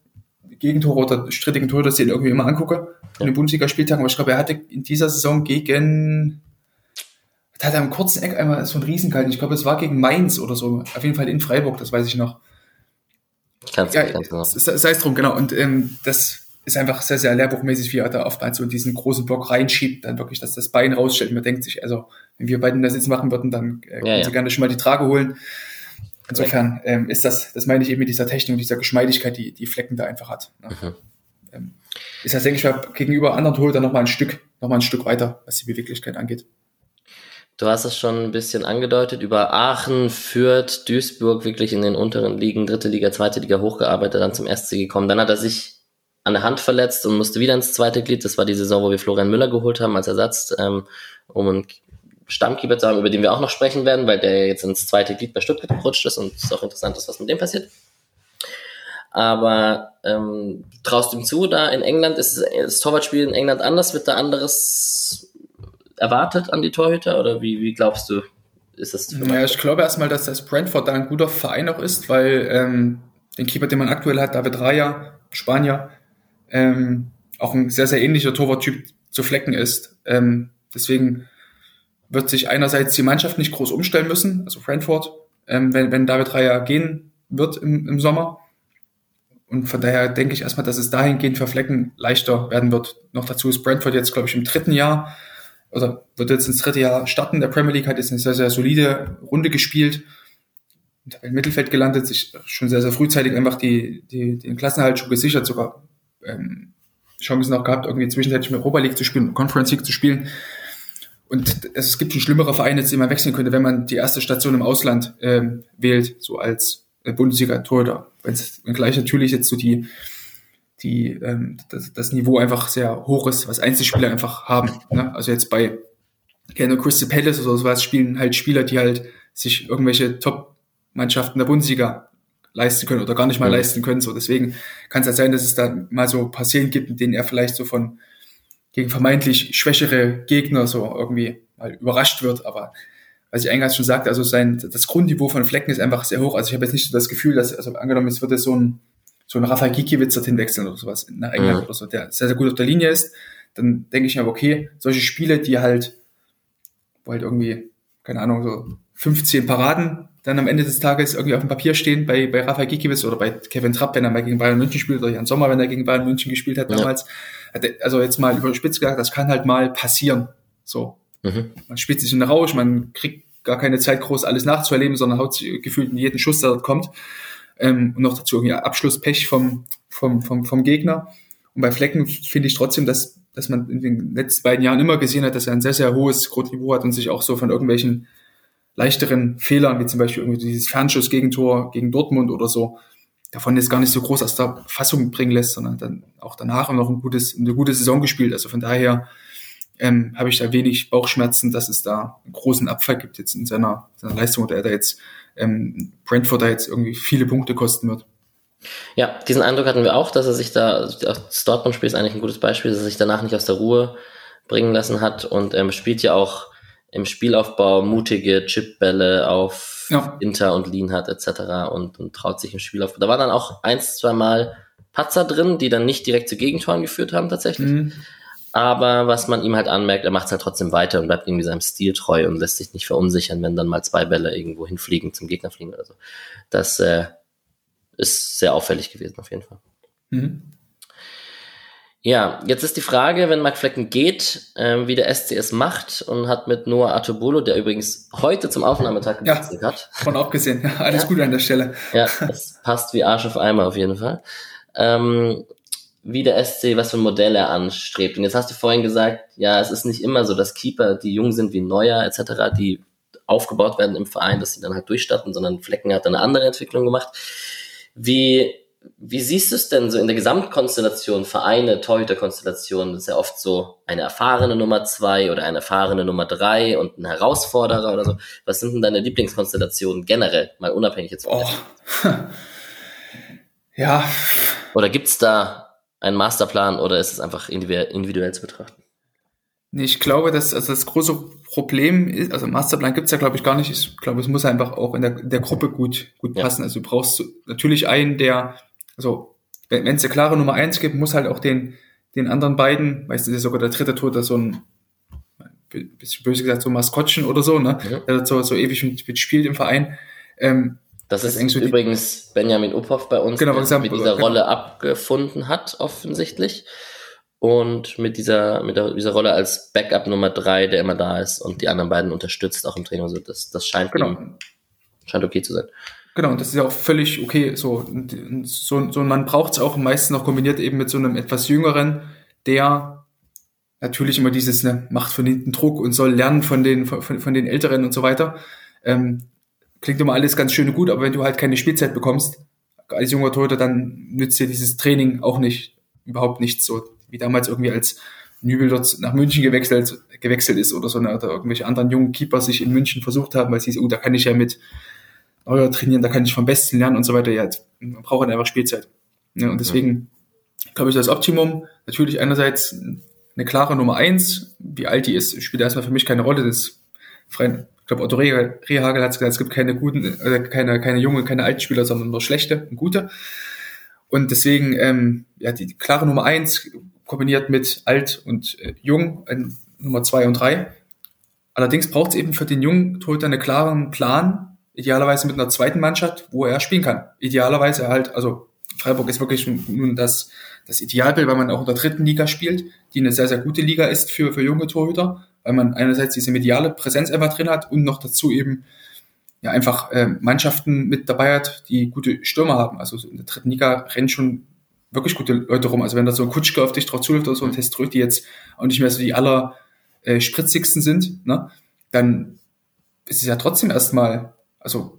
Gegentore oder strittigen Tore das irgendwie immer angucke in den Bundesligaspieltagen. Aber ich glaube, er hatte in dieser Saison gegen da hat er am kurzen Eck einmal so einen Riesen gehalten. Ich glaube, es war gegen Mainz oder so. Auf jeden Fall in Freiburg, das weiß ich noch. Kannst, ja, kannst sei es drum, genau. Und ähm, das ist einfach sehr, sehr lehrbuchmäßig, wie er da oftmals so in diesen großen Block reinschiebt, dann wirklich, dass das Bein rausstellt. Man denkt sich, also, wenn wir beiden das jetzt machen würden, dann äh, können ja, Sie gerne schon mal die Trage holen. Insofern ähm, ist das, das meine ich eben mit dieser Technik und dieser Geschmeidigkeit, die die Flecken da einfach hat. Ne? Mhm. Ähm, ist das, denke ich mal, gegenüber anderen Torhütern noch mal ein Stück, noch mal ein Stück weiter, was die Beweglichkeit angeht. Du hast es schon ein bisschen angedeutet, über Aachen, Fürth, Duisburg wirklich in den unteren Ligen, dritte Liga, zweite Liga hochgearbeitet, dann zum SC gekommen. Dann hat er sich an der Hand verletzt und musste wieder ins zweite Glied. Das war die Saison, wo wir Florian Müller geholt haben als Ersatz, ähm, um einen Stammkeeper zu haben, über den wir auch noch sprechen werden, weil der jetzt ins zweite Glied bei Stuttgart gerutscht ist und es auch interessant ist, was mit dem passiert. Aber ähm, traust ihm zu, da in England ist das Torwartspiel in England anders, wird da anderes erwartet an die Torhüter oder wie, wie glaubst du, ist das? Naja, ich glaube erstmal, dass das Brentford da ein guter Verein auch ist, weil ähm, den Keeper, den man aktuell hat, David Raya, Spanier, ähm, auch ein sehr, sehr ähnlicher Torwarttyp zu Flecken ist. Ähm, deswegen wird sich einerseits die Mannschaft nicht groß umstellen müssen, also Brentford, ähm, wenn, wenn David Raya gehen wird im, im Sommer. Und von daher denke ich erstmal, dass es dahingehend für Flecken leichter werden wird. Noch dazu ist Brentford jetzt, glaube ich, im dritten Jahr oder wird jetzt ins dritte Jahr starten der Premier League, hat jetzt eine sehr, sehr solide Runde gespielt. Im Mittelfeld gelandet, sich schon sehr, sehr frühzeitig einfach die, die, den Klassenhalt schon gesichert, sogar ähm, Chancen noch gehabt, irgendwie zwischenzeitlich mit Europa League zu spielen, Conference League zu spielen. Und es gibt schon schlimmere Vereine, die man wechseln könnte, wenn man die erste Station im Ausland ähm, wählt, so als äh, Bundesliga-Torhüter. Wenn gleich natürlich jetzt so die, die, ähm, das, das Niveau einfach sehr hoch ist, was Einzelspieler einfach haben. Ne? Also jetzt bei gerne Crystal Palace oder sowas spielen halt Spieler, die halt sich irgendwelche Top-Mannschaften der Bundesliga leisten können oder gar nicht mal mhm. leisten können. So deswegen kann es ja sein, dass es da mal so Passieren gibt, in denen er vielleicht so von gegen vermeintlich schwächere Gegner so irgendwie mal überrascht wird. Aber was ich eingangs schon sagte, also sein, das Grundniveau von Flecken ist einfach sehr hoch. Also ich habe jetzt nicht so das Gefühl, dass, also angenommen, es würde so ein, so ein Rafael Gikiewicz dorthin wechseln oder sowas nach England mhm. oder so, der sehr, sehr gut auf der Linie ist, dann denke ich mir, okay, solche Spiele, die halt, wo halt irgendwie, keine Ahnung, so 15 Paraden dann am Ende des Tages irgendwie auf dem Papier stehen bei, bei Rafael Gikiewicz oder bei Kevin Trapp, wenn er mal gegen Bayern München spielt oder Jan Sommer, wenn er gegen Bayern München gespielt hat damals. Ja. Also jetzt mal überspitzt gesagt, das kann halt mal passieren. So. Mhm. Man spielt sich in den Rausch, man kriegt gar keine Zeit, groß alles nachzuerleben, sondern haut sich gefühlt in jeden Schuss, der dort kommt. Ähm, und noch dazu irgendwie Abschlusspech vom, vom, vom, vom Gegner. Und bei Flecken finde ich trotzdem, dass, dass man in den letzten beiden Jahren immer gesehen hat, dass er ein sehr, sehr hohes Grundniveau hat und sich auch so von irgendwelchen leichteren Fehlern, wie zum Beispiel irgendwie dieses Fernschuss-Gegentor gegen Dortmund oder so, davon jetzt gar nicht so groß aus der Fassung bringen lässt, sondern dann auch danach noch ein gutes, eine gute Saison gespielt. Also von daher ähm, habe ich da wenig Bauchschmerzen, dass es da einen großen Abfall gibt jetzt in seiner, seiner Leistung oder er da jetzt ähm, Brentford da jetzt irgendwie viele Punkte kosten wird. Ja, diesen Eindruck hatten wir auch, dass er sich da, das Dortmund-Spiel ist eigentlich ein gutes Beispiel, dass er sich danach nicht aus der Ruhe bringen lassen hat und ähm, spielt ja auch im Spielaufbau mutige Chipbälle auf ja. Inter und Lean hat etc. Und, und traut sich im Spielaufbau. Da war dann auch eins, zwei Mal Patzer drin, die dann nicht direkt zu Gegentoren geführt haben tatsächlich. Mhm. Aber was man ihm halt anmerkt, er macht es halt trotzdem weiter und bleibt irgendwie seinem Stil treu und lässt sich nicht verunsichern, wenn dann mal zwei Bälle irgendwo hinfliegen, zum Gegner fliegen oder so. Das äh, ist sehr auffällig gewesen auf jeden Fall. Mhm. Ja, jetzt ist die Frage, wenn Mark Flecken geht, ähm, wie der SCS macht und hat mit Noah Atobolo, der übrigens heute zum Aufnahmetag gewechselt ja, hat. Von auch gesehen. Ja, alles ja. Gute an der Stelle. Ja, das passt wie Arsch auf Eimer auf jeden Fall. Ähm, wie der SC, was für ein Modell er anstrebt. Und jetzt hast du vorhin gesagt, ja, es ist nicht immer so, dass Keeper, die jung sind wie Neuer etc., die aufgebaut werden im Verein, dass sie dann halt durchstatten, sondern Flecken hat eine andere Entwicklung gemacht. Wie wie siehst du es denn so in der Gesamtkonstellation, Vereine, Torhüterkonstellation? Das ist ja oft so eine erfahrene Nummer zwei oder eine erfahrene Nummer drei und ein Herausforderer oder so. Was sind denn deine Lieblingskonstellationen generell, mal unabhängig jetzt von oh. Ja. Oder gibt's da einen Masterplan oder ist es einfach individuell zu betrachten? Nee, ich glaube, dass also das große Problem ist, also Masterplan gibt's ja, glaube ich, gar nicht. Ich glaube, es muss einfach auch in der, in der Gruppe gut, gut passen. Ja. Also du brauchst natürlich einen, der also wenn es eine klare Nummer eins gibt, muss halt auch den, den anderen beiden, weißt du, das ist sogar der dritte Tote, so ein, bisschen böse gesagt, so Maskottchen oder so, ne? Ja. Der so, so ewig mit, mit spielt im Verein. Ähm, das, das ist übrigens Benjamin Uphoff bei uns, genau, der mit dieser Rolle abgefunden hat, offensichtlich. Und mit dieser, mit der, dieser Rolle als Backup Nummer drei, der immer da ist und die anderen beiden unterstützt, auch im Training. Also das, das scheint, genau. ihm, scheint okay zu sein. Genau, und das ist ja auch völlig okay. So, so, so ein Mann braucht es auch meistens noch kombiniert eben mit so einem etwas jüngeren, der natürlich immer dieses ne, macht von hinten Druck und soll lernen von den von, von den Älteren und so weiter. Ähm, klingt immer alles ganz schön und gut, aber wenn du halt keine Spielzeit bekommst als junger Torhüter, dann nützt dir dieses Training auch nicht überhaupt nichts. So wie damals irgendwie als Nübel dort nach München gewechselt gewechselt ist oder so ne, oder irgendwelche anderen jungen Keeper sich in München versucht haben, weil sie so, oh, da kann ich ja mit Neuer trainieren, da kann ich vom Besten lernen und so weiter. Ja, man braucht halt einfach Spielzeit. Ja, und deswegen glaube ich, das Optimum natürlich einerseits eine klare Nummer eins, wie alt die ist, spielt erstmal für mich keine Rolle. Das frei, ich glaube, Otto Rehagel hat gesagt, es gibt keine guten, äh, keine, keine junge, keine alten Spieler, sondern nur schlechte und gute. Und deswegen, ähm, ja, die klare Nummer eins kombiniert mit alt und äh, jung, äh, Nummer zwei und drei Allerdings braucht es eben für den jungen Torhüter einen klaren Plan, idealerweise mit einer zweiten Mannschaft, wo er spielen kann. Idealerweise halt, also Freiburg ist wirklich nun das, das Idealbild, weil man auch in der dritten Liga spielt, die eine sehr, sehr gute Liga ist für, für junge Torhüter, weil man einerseits diese mediale Präsenz einfach drin hat und noch dazu eben ja einfach äh, Mannschaften mit dabei hat, die gute Stürmer haben. Also in der dritten Liga rennen schon wirklich gute Leute rum. Also wenn da so ein Kutschke auf dich drauf zuläuft oder so ein Teströt, die jetzt auch nicht mehr so die aller äh, spritzigsten sind, ne, dann ist es ja trotzdem erstmal, also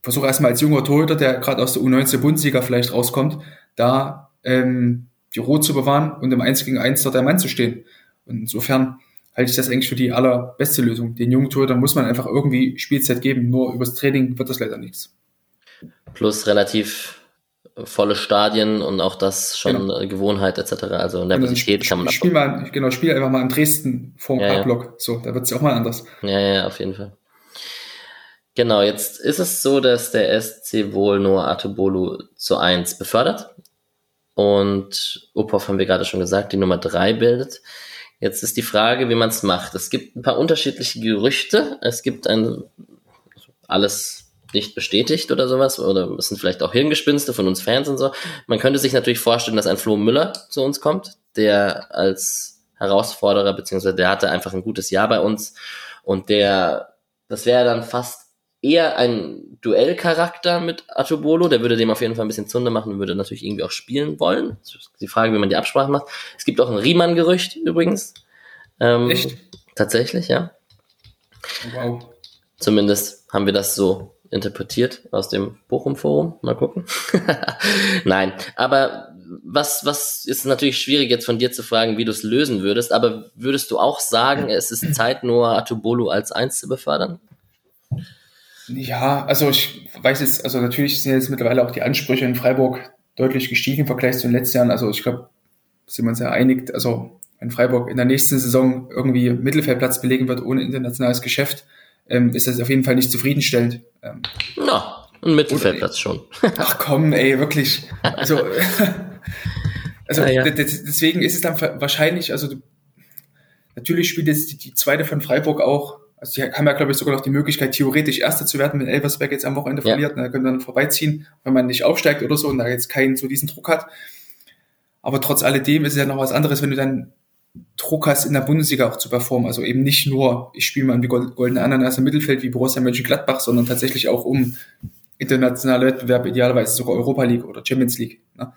versuche erstmal als junger Torhüter, der gerade aus der U19 Bundesliga vielleicht rauskommt, da ähm, die Ruhe zu bewahren und im 1 gegen 1 dort der Mann zu stehen. Und insofern halte ich das eigentlich für die allerbeste Lösung. Den jungen Torhüter muss man einfach irgendwie Spielzeit geben, nur übers Training wird das leider nichts. Plus relativ volle Stadien und auch das schon genau. Gewohnheit etc. Also Nervosität kann man spiel mal, Genau, spiel einfach mal in Dresden vor dem ja, Ja. So, da wird es ja auch mal anders. Ja, ja, auf jeden Fall. Genau, jetzt ist es so, dass der SC wohl nur Atobolu zu 1 befördert. Und Upov haben wir gerade schon gesagt, die Nummer 3 bildet. Jetzt ist die Frage, wie man es macht. Es gibt ein paar unterschiedliche Gerüchte. Es gibt ein alles nicht bestätigt oder sowas, oder es sind vielleicht auch Hirngespinste von uns Fans und so. Man könnte sich natürlich vorstellen, dass ein Flo Müller zu uns kommt, der als Herausforderer, beziehungsweise der hatte einfach ein gutes Jahr bei uns und der, das wäre dann fast eher ein Duellcharakter mit Atobolo, der würde dem auf jeden Fall ein bisschen Zunde machen und würde natürlich irgendwie auch spielen wollen. Die Frage, wie man die Absprache macht. Es gibt auch ein Riemann-Gerücht übrigens. Ähm, Echt? Tatsächlich, ja. Wow. Zumindest haben wir das so interpretiert aus dem Bochum-Forum. Mal gucken. Nein, aber was, was ist natürlich schwierig jetzt von dir zu fragen, wie du es lösen würdest, aber würdest du auch sagen, es ist Zeit, nur Atubolu als Eins zu befördern? Ja, also ich weiß jetzt, also natürlich sind jetzt mittlerweile auch die Ansprüche in Freiburg deutlich gestiegen im Vergleich zu den letzten Jahren. Also ich glaube, sind wir uns ja einig, also wenn Freiburg in der nächsten Saison irgendwie Mittelfeldplatz belegen wird ohne internationales Geschäft, ähm, ist das auf jeden Fall nicht zufriedenstellend. Ähm, Na, ein Mittelfeldplatz schon. Ach komm, ey, wirklich. Also, also ja. deswegen ist es dann wahrscheinlich, also natürlich spielt jetzt die, die zweite von Freiburg auch, also die haben ja, glaube ich, sogar noch die Möglichkeit, theoretisch Erster zu werden, wenn Elversberg jetzt am Wochenende ja. verliert, dann können dann vorbeiziehen, wenn man nicht aufsteigt oder so und da jetzt keinen so diesen Druck hat. Aber trotz alledem ist es ja noch was anderes, wenn du dann Druck hast, in der Bundesliga auch zu performen. Also eben nicht nur, ich spiele mal die goldene Ananas im Mittelfeld wie Borussia Mönchengladbach, sondern tatsächlich auch um internationale Wettbewerbe, idealerweise sogar Europa League oder Champions League. Ne?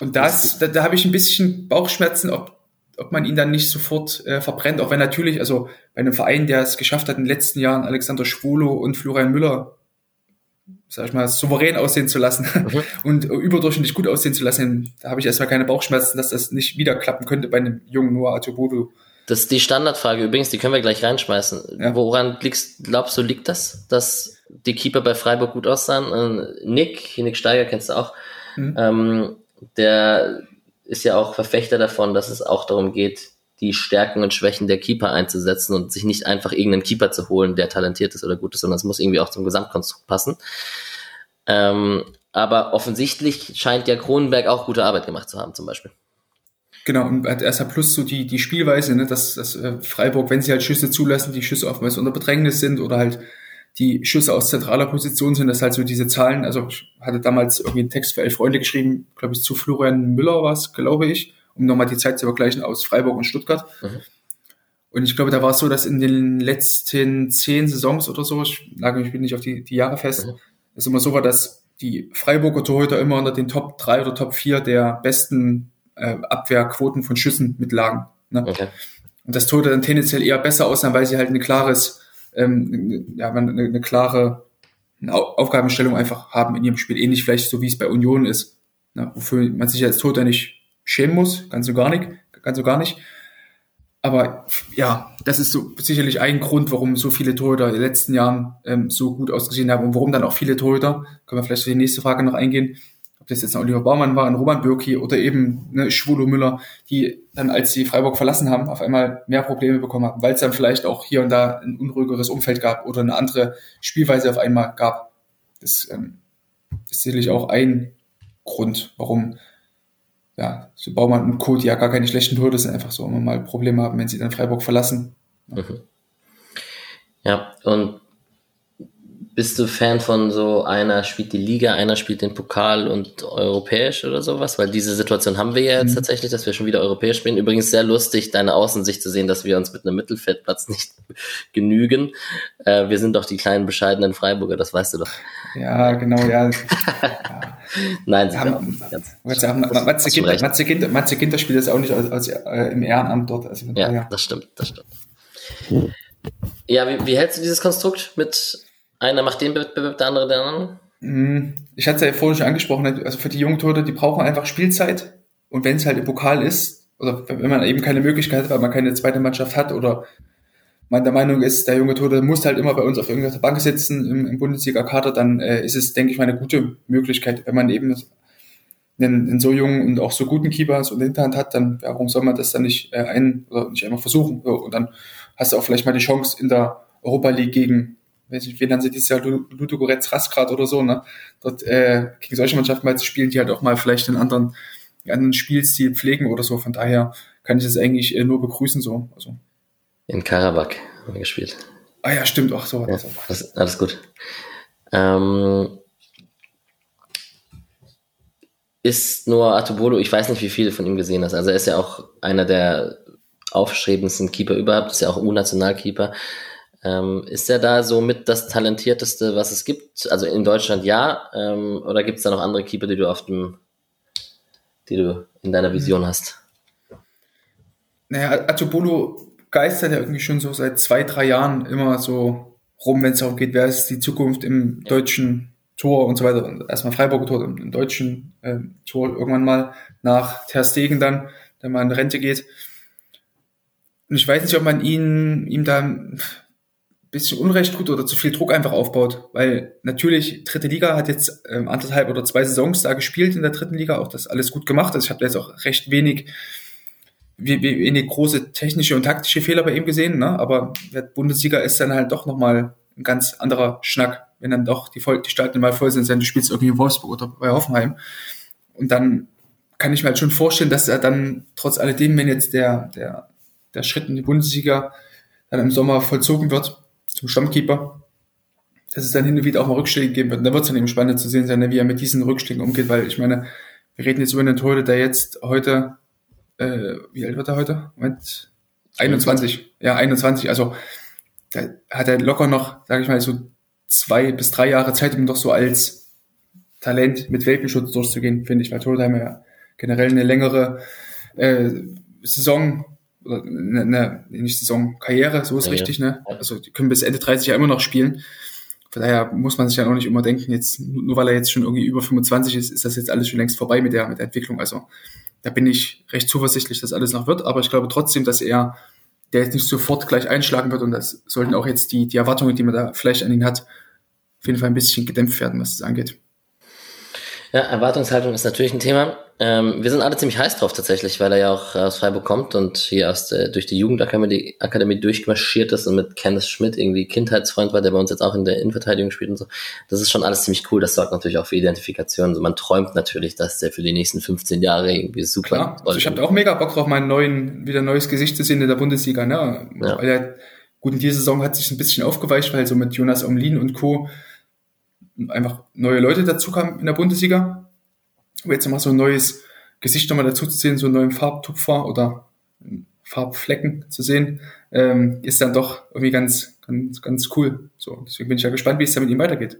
Und das, da, da habe ich ein bisschen Bauchschmerzen, ob, ob man ihn dann nicht sofort äh, verbrennt, auch wenn natürlich, also bei einem Verein, der es geschafft hat, in den letzten Jahren Alexander Schwolo und Florian Müller sag ich mal, souverän aussehen zu lassen mhm. und überdurchschnittlich gut aussehen zu lassen, da habe ich erstmal keine Bauchschmerzen, dass das nicht wieder klappen könnte bei einem jungen Noah Atobodu. Das ist die Standardfrage übrigens, die können wir gleich reinschmeißen. Ja. Woran liegst, glaubst du, liegt das, dass die Keeper bei Freiburg gut aussahen? Äh, Nick, Nick Steiger kennst du auch, mhm. ähm, der ist ja auch Verfechter davon, dass es auch darum geht, die Stärken und Schwächen der Keeper einzusetzen und sich nicht einfach irgendeinen Keeper zu holen, der talentiert ist oder gut ist, sondern es muss irgendwie auch zum Gesamtkonstrukt passen. Ähm, aber offensichtlich scheint ja Kronenberg auch gute Arbeit gemacht zu haben, zum Beispiel. Genau, und er ist ja plus so die, die Spielweise, ne, dass, dass äh, Freiburg, wenn sie halt Schüsse zulassen, die Schüsse oftmals unter Bedrängnis sind oder halt die Schüsse aus zentraler Position sind, das halt so diese Zahlen, also ich hatte damals irgendwie einen Text für elf Freunde geschrieben, glaube ich, zu Florian Müller was, glaube ich, um nochmal die Zeit zu vergleichen aus Freiburg und Stuttgart. Mhm. Und ich glaube, da war es so, dass in den letzten zehn Saisons oder so, ich lage mich nicht auf die, die Jahre fest, mhm. es immer so war, dass die Freiburger Torhüter immer unter den Top 3 oder Top 4 der besten äh, Abwehrquoten von Schüssen mitlagen. Ne? Okay. Und das Torhüter dann tendenziell eher besser aussahen, weil sie halt ein klares, ähm, ja, eine, eine klare Aufgabenstellung einfach haben in ihrem Spiel. Ähnlich vielleicht so, wie es bei Union ist. Ne? Wofür man sich als Torhüter nicht schämen muss, ganz so gar nicht, ganz so gar nicht. Aber ja, das ist so sicherlich ein Grund, warum so viele Torhüter in den letzten Jahren ähm, so gut ausgesehen haben und warum dann auch viele Torhüter, können wir vielleicht für die nächste Frage noch eingehen, das jetzt ein Oliver Baumann war, ein Roman Bürki oder eben ne, Schwulo Müller, die dann, als sie Freiburg verlassen haben, auf einmal mehr Probleme bekommen haben, weil es dann vielleicht auch hier und da ein unruhigeres Umfeld gab oder eine andere Spielweise auf einmal gab. Das ähm, ist sicherlich auch ein Grund, warum ja, so Baumann und Co., die ja gar keine schlechten Torhüter sind, einfach so immer mal Probleme haben, wenn sie dann Freiburg verlassen. Mhm. Ja, und bist du Fan von so einer spielt die Liga, einer spielt den Pokal und europäisch oder sowas? Weil diese Situation haben wir ja jetzt mhm. tatsächlich, dass wir schon wieder europäisch spielen. Übrigens sehr lustig, deine Außensicht zu sehen, dass wir uns mit einem Mittelfeldplatz nicht genügen. Äh, wir sind doch die kleinen bescheidenen Freiburger, das weißt du doch. Ja, genau, ja. Nein, sie haben, haben Matze, Ginter, Matze, Ginter, Matze Ginter spielt jetzt auch nicht als, als äh, im Ehrenamt dort. Also ja, ja, das stimmt, das stimmt. Ja, wie, wie hältst du dieses Konstrukt mit einer macht den Wettbewerb, der andere den anderen? Mhm. Ich hatte es ja vorhin schon angesprochen, also für die jungen Torhüter, die brauchen einfach Spielzeit. Und wenn es halt im Pokal ist, oder wenn man eben keine Möglichkeit hat, weil man keine zweite Mannschaft hat oder man der Meinung ist, der junge Torhüter muss halt immer bei uns auf irgendeiner Bank sitzen im, im Bundesliga-Kader, dann äh, ist es, denke ich mal, eine gute Möglichkeit. Wenn man eben einen, einen so jungen und auch so guten Keeper so in der Hinterhand hat, dann warum soll man das dann nicht äh, ein oder nicht einmal versuchen? So, und dann hast du auch vielleicht mal die Chance in der Europa League gegen weiß nicht, wen haben sie dieses Jahr, Ludogorets Rasgrad oder so, ne? Dort äh, gegen solche Mannschaften mal zu spielen, die halt auch mal vielleicht einen anderen, einen anderen Spielstil pflegen oder so. Von daher kann ich das eigentlich äh, nur begrüßen so. Also. In Karabakh haben wir gespielt. Ah ja, stimmt, ach so. Ja, das, alles gut. Ähm, ist nur Atubolo, ich weiß nicht, wie viele von ihm gesehen hast. Also er ist ja auch einer der aufstrebendsten Keeper überhaupt, ist ja auch U-Nationalkeeper. Ähm, ist er da so mit das talentierteste, was es gibt? Also in Deutschland ja. Ähm, oder gibt es da noch andere Keeper, die du auf dem, die du in deiner Vision hast? Naja, Atobolo geistert ja irgendwie schon so seit zwei, drei Jahren immer so rum, wenn es darum geht, wer ist die Zukunft im deutschen Tor und so weiter. Erstmal Freiburger Tor, im deutschen äh, Tor irgendwann mal nach Ter Stegen dann, der mal in Rente geht. Und ich weiß nicht, ob man ihn, ihm da bisschen Unrecht tut oder zu viel Druck einfach aufbaut. Weil natürlich, dritte Liga hat jetzt ähm, anderthalb oder zwei Saisons da gespielt in der dritten Liga, auch das alles gut gemacht. Also ich habe da jetzt auch recht wenig, wenig große technische und taktische Fehler bei ihm gesehen, ne? aber der Bundesliga ist dann halt doch nochmal ein ganz anderer Schnack, wenn dann doch die, Voll die Staaten mal voll sind, du spielst irgendwie in Wolfsburg oder bei Hoffenheim. Und dann kann ich mir halt schon vorstellen, dass er dann trotz alledem, wenn jetzt der, der, der Schritt in die Bundesliga dann im Sommer vollzogen wird, zum Stammkeeper, dass es dann hin und wieder auch mal Rückschläge geben wird. Und da wird es dann eben spannend zu sehen sein, wie er mit diesen Rückschlägen umgeht, weil ich meine, wir reden jetzt über einen Torhüter, der jetzt heute, äh, wie alt wird er heute? Moment, 21, ja, 21, also da hat er locker noch, sage ich mal, so zwei bis drei Jahre Zeit, um doch so als Talent mit Welpenschutz durchzugehen, finde ich, weil Torhüter haben ja generell eine längere äh, Saison eine, eine nicht Saison, Karriere, so ist ja, richtig, ne? Also die können bis Ende 30 ja immer noch spielen. Von daher muss man sich ja auch nicht immer denken, jetzt, nur weil er jetzt schon irgendwie über 25 ist, ist das jetzt alles schon längst vorbei mit der, mit der Entwicklung. Also da bin ich recht zuversichtlich, dass alles noch wird, aber ich glaube trotzdem, dass er der jetzt nicht sofort gleich einschlagen wird und das sollten auch jetzt die, die Erwartungen, die man da vielleicht an ihn hat, auf jeden Fall ein bisschen gedämpft werden, was das angeht. Ja, Erwartungshaltung ist natürlich ein Thema. Ähm, wir sind alle ziemlich heiß drauf tatsächlich, weil er ja auch aus Freiburg kommt und hier aus der, durch die Jugendakademie Akademie durchmarschiert ist und mit Kenneth Schmidt irgendwie Kindheitsfreund war, der bei uns jetzt auch in der Innenverteidigung spielt und so. Das ist schon alles ziemlich cool. Das sorgt natürlich auch für Identifikation. Also man träumt natürlich, dass der für die nächsten 15 Jahre irgendwie super. Ja, also ich habe auch mega Bock drauf, mal einen neuen, wieder neues Gesicht zu sehen in der Bundesliga. Ne? Ja. Weil er, gut, in dieser Saison hat sich ein bisschen aufgeweicht, weil so mit Jonas Omlin und Co einfach neue Leute dazu kamen in der Bundesliga. Aber jetzt nochmal so ein neues Gesicht nochmal dazu zu sehen, so einen neuen Farbtupfer oder Farbflecken zu sehen, ähm, ist dann doch irgendwie ganz, ganz, ganz cool. So, deswegen bin ich ja gespannt, wie es da mit ihm weitergeht.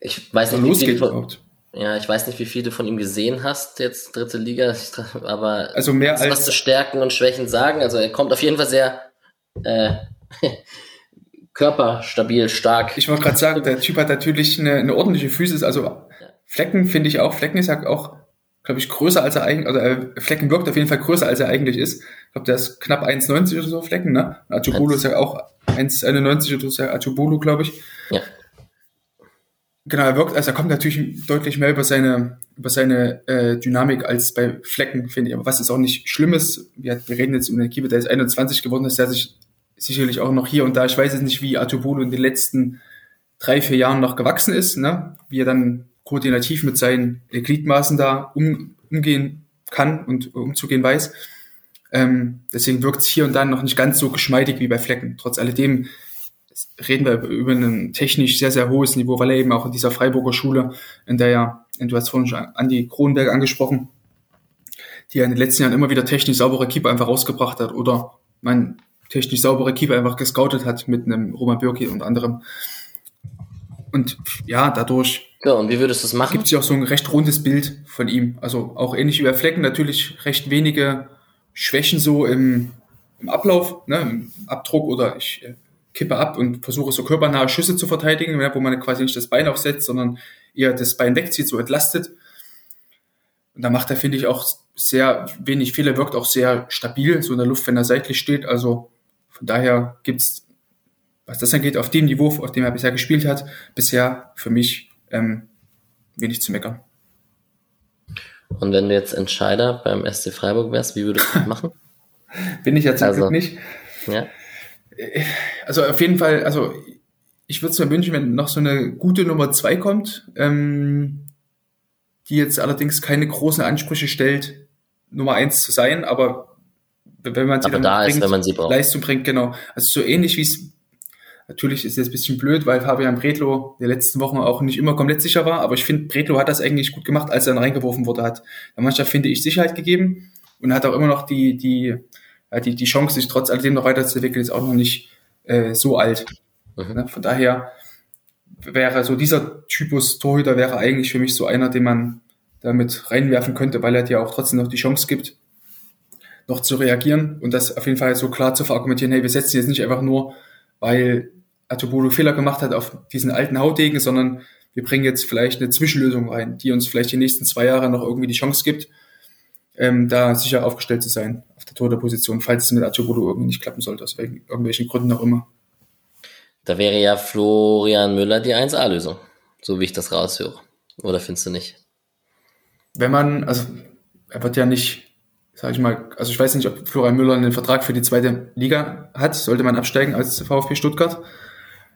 Ich weiß nicht, wie viel von, ja, ich weiß nicht, wie viel du von ihm gesehen hast, jetzt dritte Liga, aber also mehr als was zu Stärken und Schwächen sagen. Also er kommt auf jeden Fall sehr äh, körperstabil, stark. Ich wollte gerade sagen, der Typ hat natürlich eine, eine ordentliche Physis, also Flecken finde ich auch, Flecken ist ja auch, glaube ich, größer als er eigentlich, also äh, Flecken wirkt auf jeden Fall größer als er eigentlich ist. Ich glaube, der ist knapp 1,90 oder so, Flecken, ne? Atubulu ist ja auch 1,91 oder so, Atubulu, glaube ich. Ja. Genau, er wirkt, also er kommt natürlich deutlich mehr über seine, über seine äh, Dynamik als bei Flecken, finde ich. Aber was ist auch nicht Schlimmes, wir, wir reden jetzt über den Keeper, der ist 21 geworden ist, der sich sicherlich auch noch hier und da. Ich weiß jetzt nicht, wie Atubolo in den letzten drei, vier Jahren noch gewachsen ist, ne? wie er dann koordinativ mit seinen Gliedmaßen da um, umgehen kann und umzugehen weiß. Ähm, deswegen wirkt es hier und dann noch nicht ganz so geschmeidig wie bei Flecken. Trotz alledem reden wir über ein technisch sehr, sehr hohes Niveau, weil er eben auch in dieser Freiburger Schule, in der ja, du hast vorhin schon Andi Kronberg angesprochen, die ja in den letzten Jahren immer wieder technisch saubere Keeper einfach rausgebracht hat oder man technisch saubere Keeper einfach gescoutet hat mit einem Roman Bürki und anderem. Und ja, dadurch ja, und wie würdest du es machen? Gibt es ja auch so ein recht rundes Bild von ihm. Also auch ähnlich wie bei Flecken, natürlich recht wenige Schwächen so im, im Ablauf, ne, im Abdruck oder ich äh, kippe ab und versuche so körpernahe Schüsse zu verteidigen, wo man quasi nicht das Bein aufsetzt, sondern eher das Bein wegzieht, so entlastet. Und da macht er, finde ich, auch sehr wenig Fehler, wirkt auch sehr stabil, so in der Luft, wenn er seitlich steht. Also von daher gibt's, was das angeht, auf dem Niveau, auf dem er bisher gespielt hat, bisher für mich ähm, wenig zu meckern. Und wenn du jetzt Entscheider beim SC Freiburg wärst, wie würdest du das machen? Bin ich ja zum also, Glück nicht. Ja. Also auf jeden Fall, also ich würde es mir wünschen, wenn noch so eine gute Nummer zwei kommt, ähm, die jetzt allerdings keine großen Ansprüche stellt, Nummer eins zu sein, aber wenn man sie aber da bringt, ist, wenn man sie braucht. Leistung bringt, genau. Also so ähnlich wie es Natürlich ist es jetzt ein bisschen blöd, weil Fabian Bredlo in den letzten Wochen auch nicht immer komplett sicher war, aber ich finde, Bredlo hat das eigentlich gut gemacht, als er dann reingeworfen wurde, hat der Mannschaft, finde ich, Sicherheit gegeben und hat auch immer noch die, die, die, die Chance, sich trotz alledem noch weiterzuentwickeln, ist auch noch nicht äh, so alt. Mhm. Von daher wäre so dieser Typus Torhüter wäre eigentlich für mich so einer, den man damit reinwerfen könnte, weil er dir auch trotzdem noch die Chance gibt, noch zu reagieren und das auf jeden Fall so klar zu verargumentieren, hey, wir setzen jetzt nicht einfach nur, weil Atobolo Fehler gemacht hat auf diesen alten Hautdegen, sondern wir bringen jetzt vielleicht eine Zwischenlösung rein, die uns vielleicht die nächsten zwei Jahre noch irgendwie die Chance gibt, ähm, da sicher aufgestellt zu sein auf der Torhüterposition, falls es mit Atobolo irgendwie nicht klappen sollte, aus irgendwelchen Gründen auch immer. Da wäre ja Florian Müller die 1A-Lösung, so wie ich das raushöre. Oder findest du nicht? Wenn man, also er wird ja nicht, sag ich mal, also ich weiß nicht, ob Florian Müller einen Vertrag für die zweite Liga hat, sollte man absteigen als VfB Stuttgart.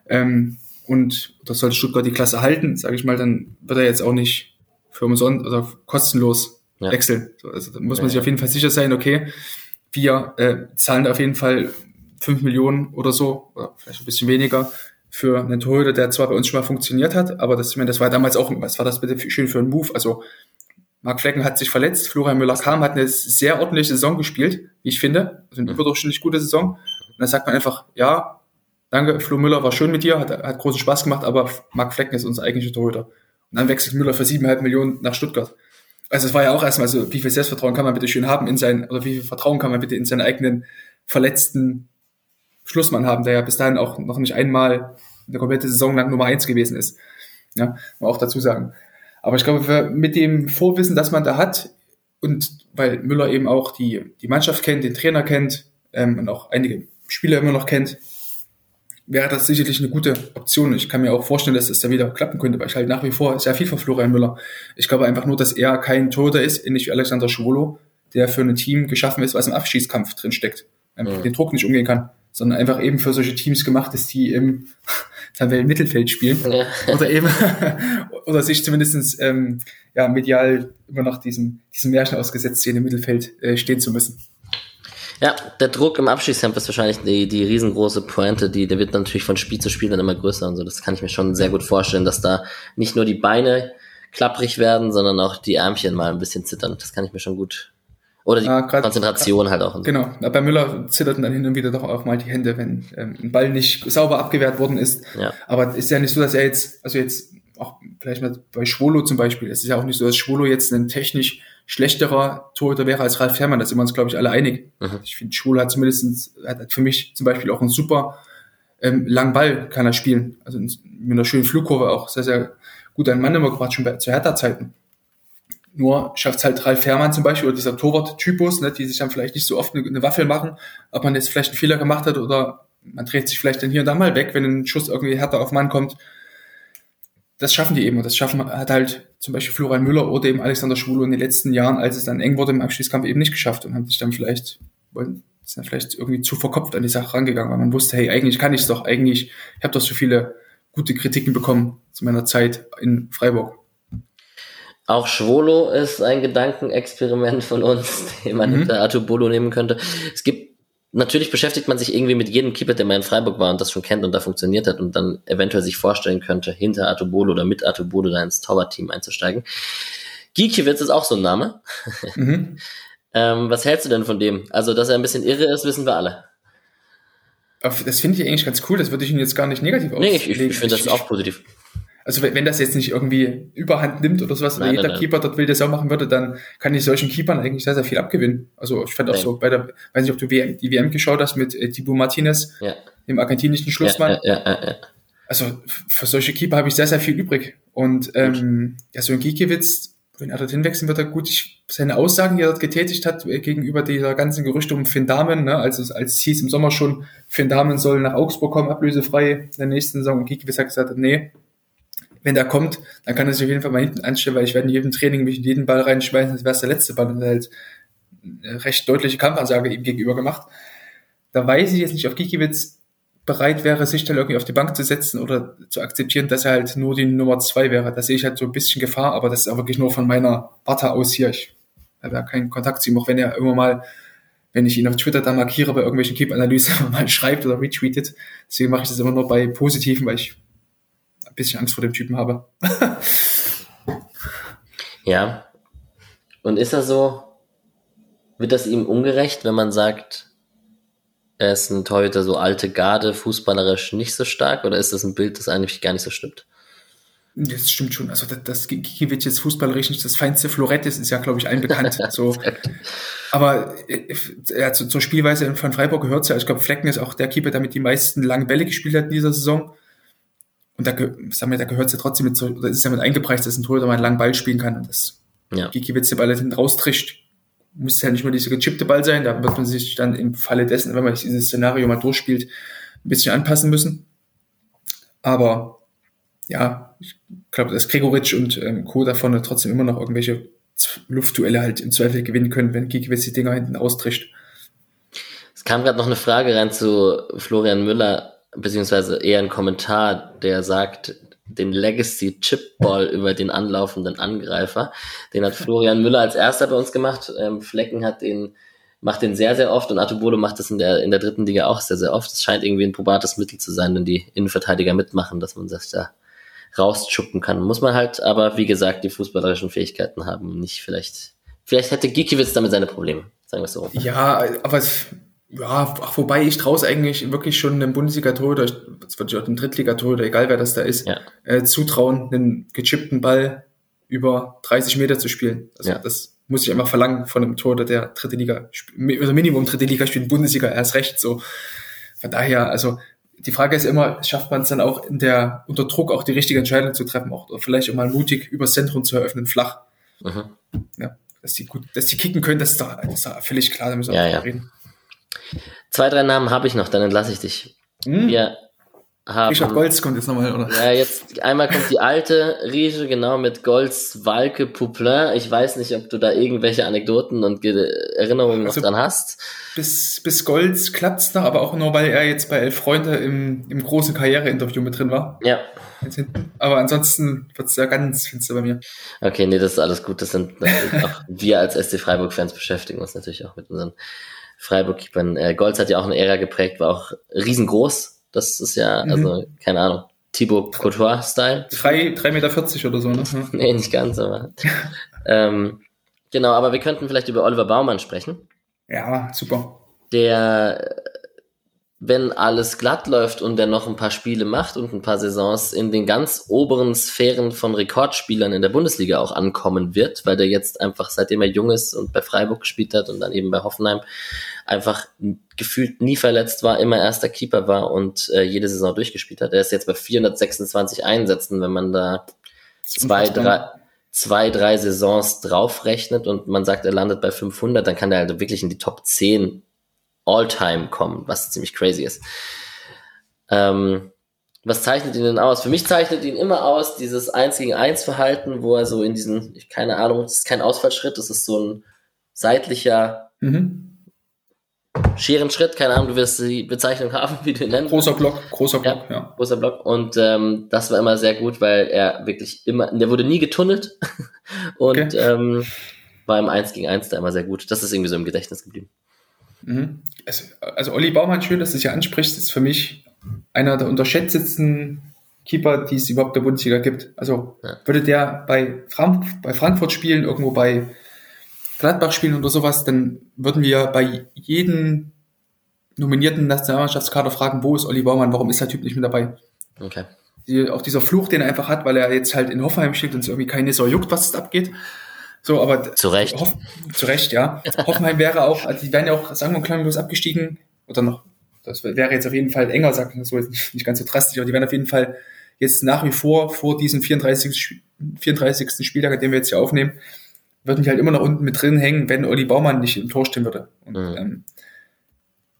Ähm, und das sollte Stuttgart die Klasse halten, sage ich mal, dann wird er jetzt auch nicht für umsonst oder kostenlos ja. wechseln. Also da muss man ja, sich auf jeden Fall sicher sein, okay, wir äh, zahlen auf jeden Fall fünf Millionen oder so, oder vielleicht ein bisschen weniger, für einen Torhüter, der zwar bei uns schon mal funktioniert hat, aber das, ich meine, das war damals auch, was war das bitte schön für ein Move? Also Marc Flecken hat sich verletzt, Florian Müller kam, hat eine sehr ordentliche Saison gespielt, wie ich finde, also eine mhm. überdurchschnittlich gute Saison. Und dann sagt man einfach, ja, danke, Flo Müller war schön mit dir, hat, hat großen Spaß gemacht, aber Marc Flecken ist unser eigentlicher Torhüter. Und dann wechselt Müller für siebeneinhalb Millionen nach Stuttgart. Also es war ja auch erstmal so, wie viel Selbstvertrauen kann man bitte schön haben in sein, oder wie viel Vertrauen kann man bitte in seinen eigenen verletzten Schlussmann haben, der ja bis dahin auch noch nicht einmal eine komplette Saison lang Nummer eins gewesen ist. Ja, muss auch dazu sagen. Aber ich glaube, mit dem Vorwissen, das man da hat, und weil Müller eben auch die, die Mannschaft kennt, den Trainer kennt ähm, und auch einige Spieler immer noch kennt, wäre das sicherlich eine gute Option. Ich kann mir auch vorstellen, dass es da wieder klappen könnte, weil ich halt nach wie vor sehr viel von Florian Müller. Ich glaube einfach nur, dass er kein Torhüter ist, ähnlich wie Alexander Schwolo, der für ein Team geschaffen ist, was im Abschießkampf drin steckt. Einfach ja. den Druck nicht umgehen kann, sondern einfach eben für solche Teams gemacht ist, die im Tabellenmittelfeld spielen. Ja. Oder eben, oder sich zumindestens ähm, ja, medial immer noch diesem, diesem Märchen ausgesetzt sehen, im Mittelfeld äh, stehen zu müssen. Ja, der Druck im Abschießkampf ist wahrscheinlich die, die riesengroße Pointe, die, der wird natürlich von Spiel zu Spiel dann immer größer und so. Das kann ich mir schon sehr gut vorstellen, dass da nicht nur die Beine klapprig werden, sondern auch die Ärmchen mal ein bisschen zittern. Das kann ich mir schon gut. Oder die ah, grad, Konzentration grad, halt auch. Genau. Bei Müller zitterten dann hin und wieder doch auch mal die Hände, wenn ähm, ein Ball nicht sauber abgewehrt worden ist. Ja. Aber ist ja nicht so, dass er jetzt, also jetzt auch vielleicht mal bei Schwolo zum Beispiel, es ist ja auch nicht so, dass Schwolo jetzt ein technisch schlechterer Torhüter wäre als Ralf Herrmann, da sind wir uns, glaube ich, alle einig. Mhm. Ich finde, Schwolo hat zumindest, hat für mich zum Beispiel auch einen super ähm, langen Ball kann er spielen. Also mit einer schönen Flugkurve auch sehr, sehr gut einen Mann immer gebracht, schon bei, zu Hertha-Zeiten. Nur schafft es halt Ralf Herrmann zum Beispiel oder dieser Torwart-Typus, ne, die sich dann vielleicht nicht so oft eine, eine Waffel machen, ob man jetzt vielleicht einen Fehler gemacht hat oder man dreht sich vielleicht dann hier und da mal weg, wenn ein Schuss irgendwie härter auf Mann kommt das schaffen die eben. Und das schaffen hat halt zum Beispiel Florian Müller oder eben Alexander Schwulo in den letzten Jahren, als es dann eng wurde im Abschließkampf, eben nicht geschafft und haben sich dann vielleicht, wollen, sind dann vielleicht irgendwie zu verkopft an die Sache rangegangen, weil man wusste, hey, eigentlich kann ich es doch, eigentlich, ich habe doch so viele gute Kritiken bekommen zu meiner Zeit in Freiburg. Auch Schwolo ist ein Gedankenexperiment von uns, den man mhm. hinter Atubolo nehmen könnte. Es gibt, natürlich beschäftigt man sich irgendwie mit jedem Keeper, der mal in Freiburg war und das schon kennt und da funktioniert hat und dann eventuell sich vorstellen könnte, hinter Atubolo oder mit Atubolo da ins Torwartteam einzusteigen. Gikiewicz ist auch so ein Name. Mhm. ähm, was hältst du denn von dem? Also, dass er ein bisschen irre ist, wissen wir alle. Das finde ich eigentlich ganz cool. Das würde ich ihn jetzt gar nicht negativ auslegen. Nee, ich, ich finde das auch positiv. Also wenn das jetzt nicht irgendwie Überhand nimmt oder sowas, nein, oder jeder nein, Keeper dort wilde Sau machen würde, dann kann ich solchen Keepern eigentlich sehr, sehr viel abgewinnen. Also ich fand auch nein. so bei der, weiß nicht, ob du WM, die WM geschaut hast mit äh, Thibaut Martinez, ja. dem argentinischen Schlussmann. Ja, ja, also für solche Keeper habe ich sehr, sehr viel übrig. Und ähm, ja, so ein Giekewitz, wenn er dorthin wechseln wird, er gut, ich, seine Aussagen, die er dort getätigt hat, äh, gegenüber dieser ganzen Gerüchte um Finn Damen, ne, als es, als es hieß im Sommer schon, Finn Damen soll nach Augsburg kommen, ablösefrei in der nächsten Saison, und Giekewitz hat gesagt, nee, wenn der kommt, dann kann er sich auf jeden Fall mal hinten anstellen, weil ich werde in jedem Training mich in jeden Ball reinschmeißen, als wäre es der letzte Ball und halt eine recht deutliche Kampfansage ihm gegenüber gemacht. Da weiß ich jetzt nicht, ob Gikiewicz bereit wäre, sich dann irgendwie auf die Bank zu setzen oder zu akzeptieren, dass er halt nur die Nummer zwei wäre. Da sehe ich halt so ein bisschen Gefahr, aber das ist auch wirklich nur von meiner Warte aus hier. Ich habe ja keinen Kontakt zu ihm, auch wenn er immer mal, wenn ich ihn auf Twitter da markiere, bei irgendwelchen Keep-Analysen mal schreibt oder retweetet. Deswegen mache ich das immer nur bei Positiven, weil ich bisschen Angst vor dem Typen habe. ja. Und ist er so, wird das ihm ungerecht, wenn man sagt, er ist ein Torhüter, so alte Garde, fußballerisch nicht so stark, oder ist das ein Bild, das eigentlich gar nicht so stimmt? Das stimmt schon. Also, dass, dass Gikiewicz jetzt fußballerisch nicht das feinste Florett ist, ist ja, glaube ich, allen bekannt. so. Aber äh, ja, zu, zur Spielweise von Freiburg gehört es ja. Ich glaube, Flecken ist auch der Keeper, der mit die meisten langen Bälle gespielt hat in dieser Saison. Und da, sagen wir, da gehört es ja trotzdem mit so, oder ist ja mit eingepreist, dass ein Torhüter mal einen langen Ball spielen kann. Und das ja. Gikiewicz den Ball hinten raustrischt, muss ja nicht nur dieser gechippte Ball sein, da wird man sich dann im Falle dessen, wenn man dieses Szenario mal durchspielt, ein bisschen anpassen müssen. Aber ja, ich glaube, dass Gregoritsch und ähm, Co. davon trotzdem immer noch irgendwelche Luftduelle halt im Zweifel gewinnen können, wenn Gikiewicz die Dinger hinten austrischt. Es kam gerade noch eine Frage rein zu Florian Müller beziehungsweise eher ein Kommentar, der sagt, den Legacy Chipball über den anlaufenden Angreifer. Den hat Florian Müller als erster bei uns gemacht. Ähm, Flecken hat den, macht den sehr, sehr oft und Artubolo macht das in der, in der dritten Liga auch sehr, sehr oft. Es scheint irgendwie ein probates Mittel zu sein, wenn die Innenverteidiger mitmachen, dass man sich da rausschuppen kann. Muss man halt aber, wie gesagt, die fußballerischen Fähigkeiten haben. Nicht vielleicht, vielleicht hätte Gikiewicz damit seine Probleme, sagen wir es so. Ja, aber es, ja, wobei ich traue eigentlich wirklich schon einem Bundesliga-Tor oder das wird ja auch ein Drittligator oder egal wer das da ist, ja. äh, zutrauen, einen gechippten Ball über 30 Meter zu spielen. Also ja. das muss ich einfach verlangen von einem Tor, der dritte Liga oder Minimum dritte Liga spielt, Bundesliga erst recht so. Von daher, also die Frage ist immer, schafft man es dann auch in der unter Druck auch die richtige Entscheidung zu treffen, auch oder vielleicht auch mal mutig übers Zentrum zu eröffnen, flach. Mhm. Ja, dass die gut, dass die kicken können, das ist da, das ist da völlig klar, da müssen wir ja, ja. reden. Zwei, drei Namen habe ich noch, dann entlasse ich dich. Hm? Wir haben. Richard Golds kommt jetzt nochmal, oder? Ja, jetzt einmal kommt die alte Riege, genau, mit Golds Walke Pouplin. Ich weiß nicht, ob du da irgendwelche Anekdoten und Erinnerungen also, noch dran hast. Bis, bis Golds klappt's noch, aber auch nur, weil er jetzt bei Elf Freunde im, im großen Karriereinterview mit drin war. Ja. Aber ansonsten wird's ja ganz finster bei mir. Okay, nee, das ist alles gut. Das sind auch wir als SC Freiburg-Fans beschäftigen uns natürlich auch mit unseren Freiburg-Keepern. Äh, Golz hat ja auch eine Ära geprägt, war auch riesengroß. Das ist ja, mhm. also, keine Ahnung, Thibaut Courtois-Style. 3,40 Meter oder so, ne? nee, nicht ganz, aber. ähm, genau, aber wir könnten vielleicht über Oliver Baumann sprechen. Ja, super. Der wenn alles glatt läuft und er noch ein paar Spiele macht und ein paar Saisons in den ganz oberen Sphären von Rekordspielern in der Bundesliga auch ankommen wird, weil der jetzt einfach, seitdem er jung ist und bei Freiburg gespielt hat und dann eben bei Hoffenheim, einfach gefühlt nie verletzt war, immer erster Keeper war und äh, jede Saison durchgespielt hat. Er ist jetzt bei 426 Einsätzen, wenn man da zwei, drei, zwei, drei Saisons draufrechnet und man sagt, er landet bei 500, dann kann er halt wirklich in die Top 10 All-Time kommen, was ziemlich crazy ist. Ähm, was zeichnet ihn denn aus? Für mich zeichnet ihn immer aus dieses 1 gegen 1 Verhalten, wo er so in diesen, keine Ahnung, das ist kein Ausfallschritt, das ist so ein seitlicher mhm. Scherenschritt, keine Ahnung, du wirst die Bezeichnung haben, wie du ihn nennst. Großer Block, großer Block, ja. ja. Großer Block und ähm, das war immer sehr gut, weil er wirklich immer, der wurde nie getunnelt. Und okay. ähm, war im 1 gegen 1 da immer sehr gut. Das ist irgendwie so im Gedächtnis geblieben. Mhm. Also, also Olli Baumann, schön, dass du es ja ansprichst, ist für mich einer der unterschätztesten Keeper, die es überhaupt der Bundesliga gibt. Also ja. würde der bei, Frank bei Frankfurt spielen, irgendwo bei Gladbach spielen oder sowas, dann würden wir bei jedem nominierten Nationalmannschaftskader fragen, wo ist Olli Baumann, warum ist der Typ nicht mit dabei? Okay. Die, auch dieser Fluch, den er einfach hat, weil er jetzt halt in Hoffenheim steht und es irgendwie keine Sau juckt, was es abgeht. So, aber zu Recht. Zu Recht, ja. Hoffenheim wäre auch, also die wären ja auch sagen wir klanglos abgestiegen oder noch. Das wäre jetzt auf jeden Fall enger, sagen wir so jetzt nicht ganz so drastisch, aber die wären auf jeden Fall jetzt nach wie vor vor diesem 34. 34. Spieltag, den wir jetzt hier aufnehmen, würden die halt immer noch unten mit drin hängen, wenn Olli Baumann nicht im Tor stehen würde. Und mhm. ähm,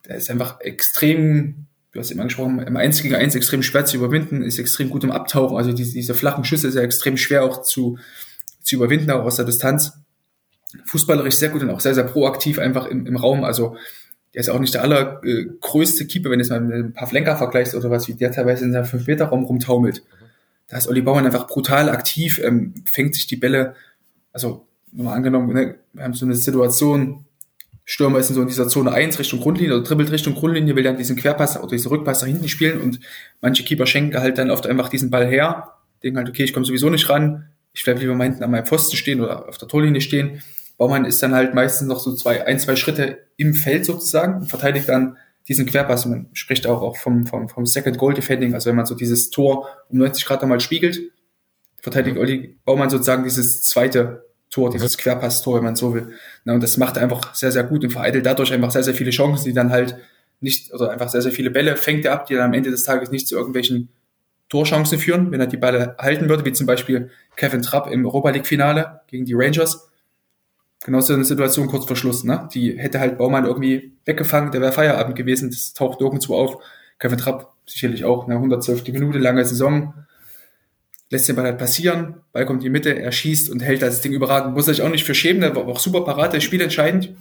der ist einfach extrem, du hast eben angesprochen, im 1 gegen 1 extrem schwer zu überwinden, ist extrem gut im Abtauchen. Also diese, diese flachen Schüsse ist ja extrem schwer auch zu, zu überwinden, auch aus der Distanz. Fußballerisch sehr gut und auch sehr, sehr proaktiv einfach im, im Raum. Also der ist auch nicht der allergrößte Keeper, wenn du es mal mit ein paar Flenker vergleichst oder was, wie der teilweise in seinem 5-Meter-Raum rumtaumelt. Da ist Olli Baumann einfach brutal aktiv, ähm, fängt sich die Bälle, also nochmal angenommen, ne, wir haben so eine Situation, Stürmer ist in so dieser Zone 1 Richtung Grundlinie oder dribbelt Richtung Grundlinie, will dann diesen Querpass oder diesen Rückpass nach hinten spielen und manche Keeper schenken halt dann oft einfach diesen Ball her, denken halt, okay, ich komme sowieso nicht ran, ich bleib lieber mal hinten an meinem Pfosten stehen oder auf der Torlinie stehen. Baumann ist dann halt meistens noch so zwei, ein, zwei Schritte im Feld sozusagen und verteidigt dann diesen Querpass. Man spricht auch, auch vom, vom, vom Second Goal Defending, also wenn man so dieses Tor um 90 Grad nochmal spiegelt, verteidigt Olli Baumann sozusagen dieses zweite Tor, dieses mhm. Querpass-Tor, wenn man so will. Na, und das macht einfach sehr, sehr gut und vereitelt dadurch einfach sehr, sehr viele Chancen, die dann halt nicht, oder einfach sehr, sehr viele Bälle fängt er ab, die dann am Ende des Tages nicht zu irgendwelchen Torchancen führen, wenn er die Bälle halten würde, wie zum Beispiel Kevin Trapp im Europa League-Finale gegen die Rangers. Genauso eine Situation kurz vor Schluss, ne? Die hätte halt Baumann irgendwie weggefangen, der wäre Feierabend gewesen, das taucht nirgendwo auf. Kevin Trapp sicherlich auch, eine 112. Minute, lange Saison, lässt den Ball halt passieren, Ball kommt in die Mitte, er schießt und hält das Ding überragend. Muss sich auch nicht für schämen, der war auch super parat, der Spiel entscheidend.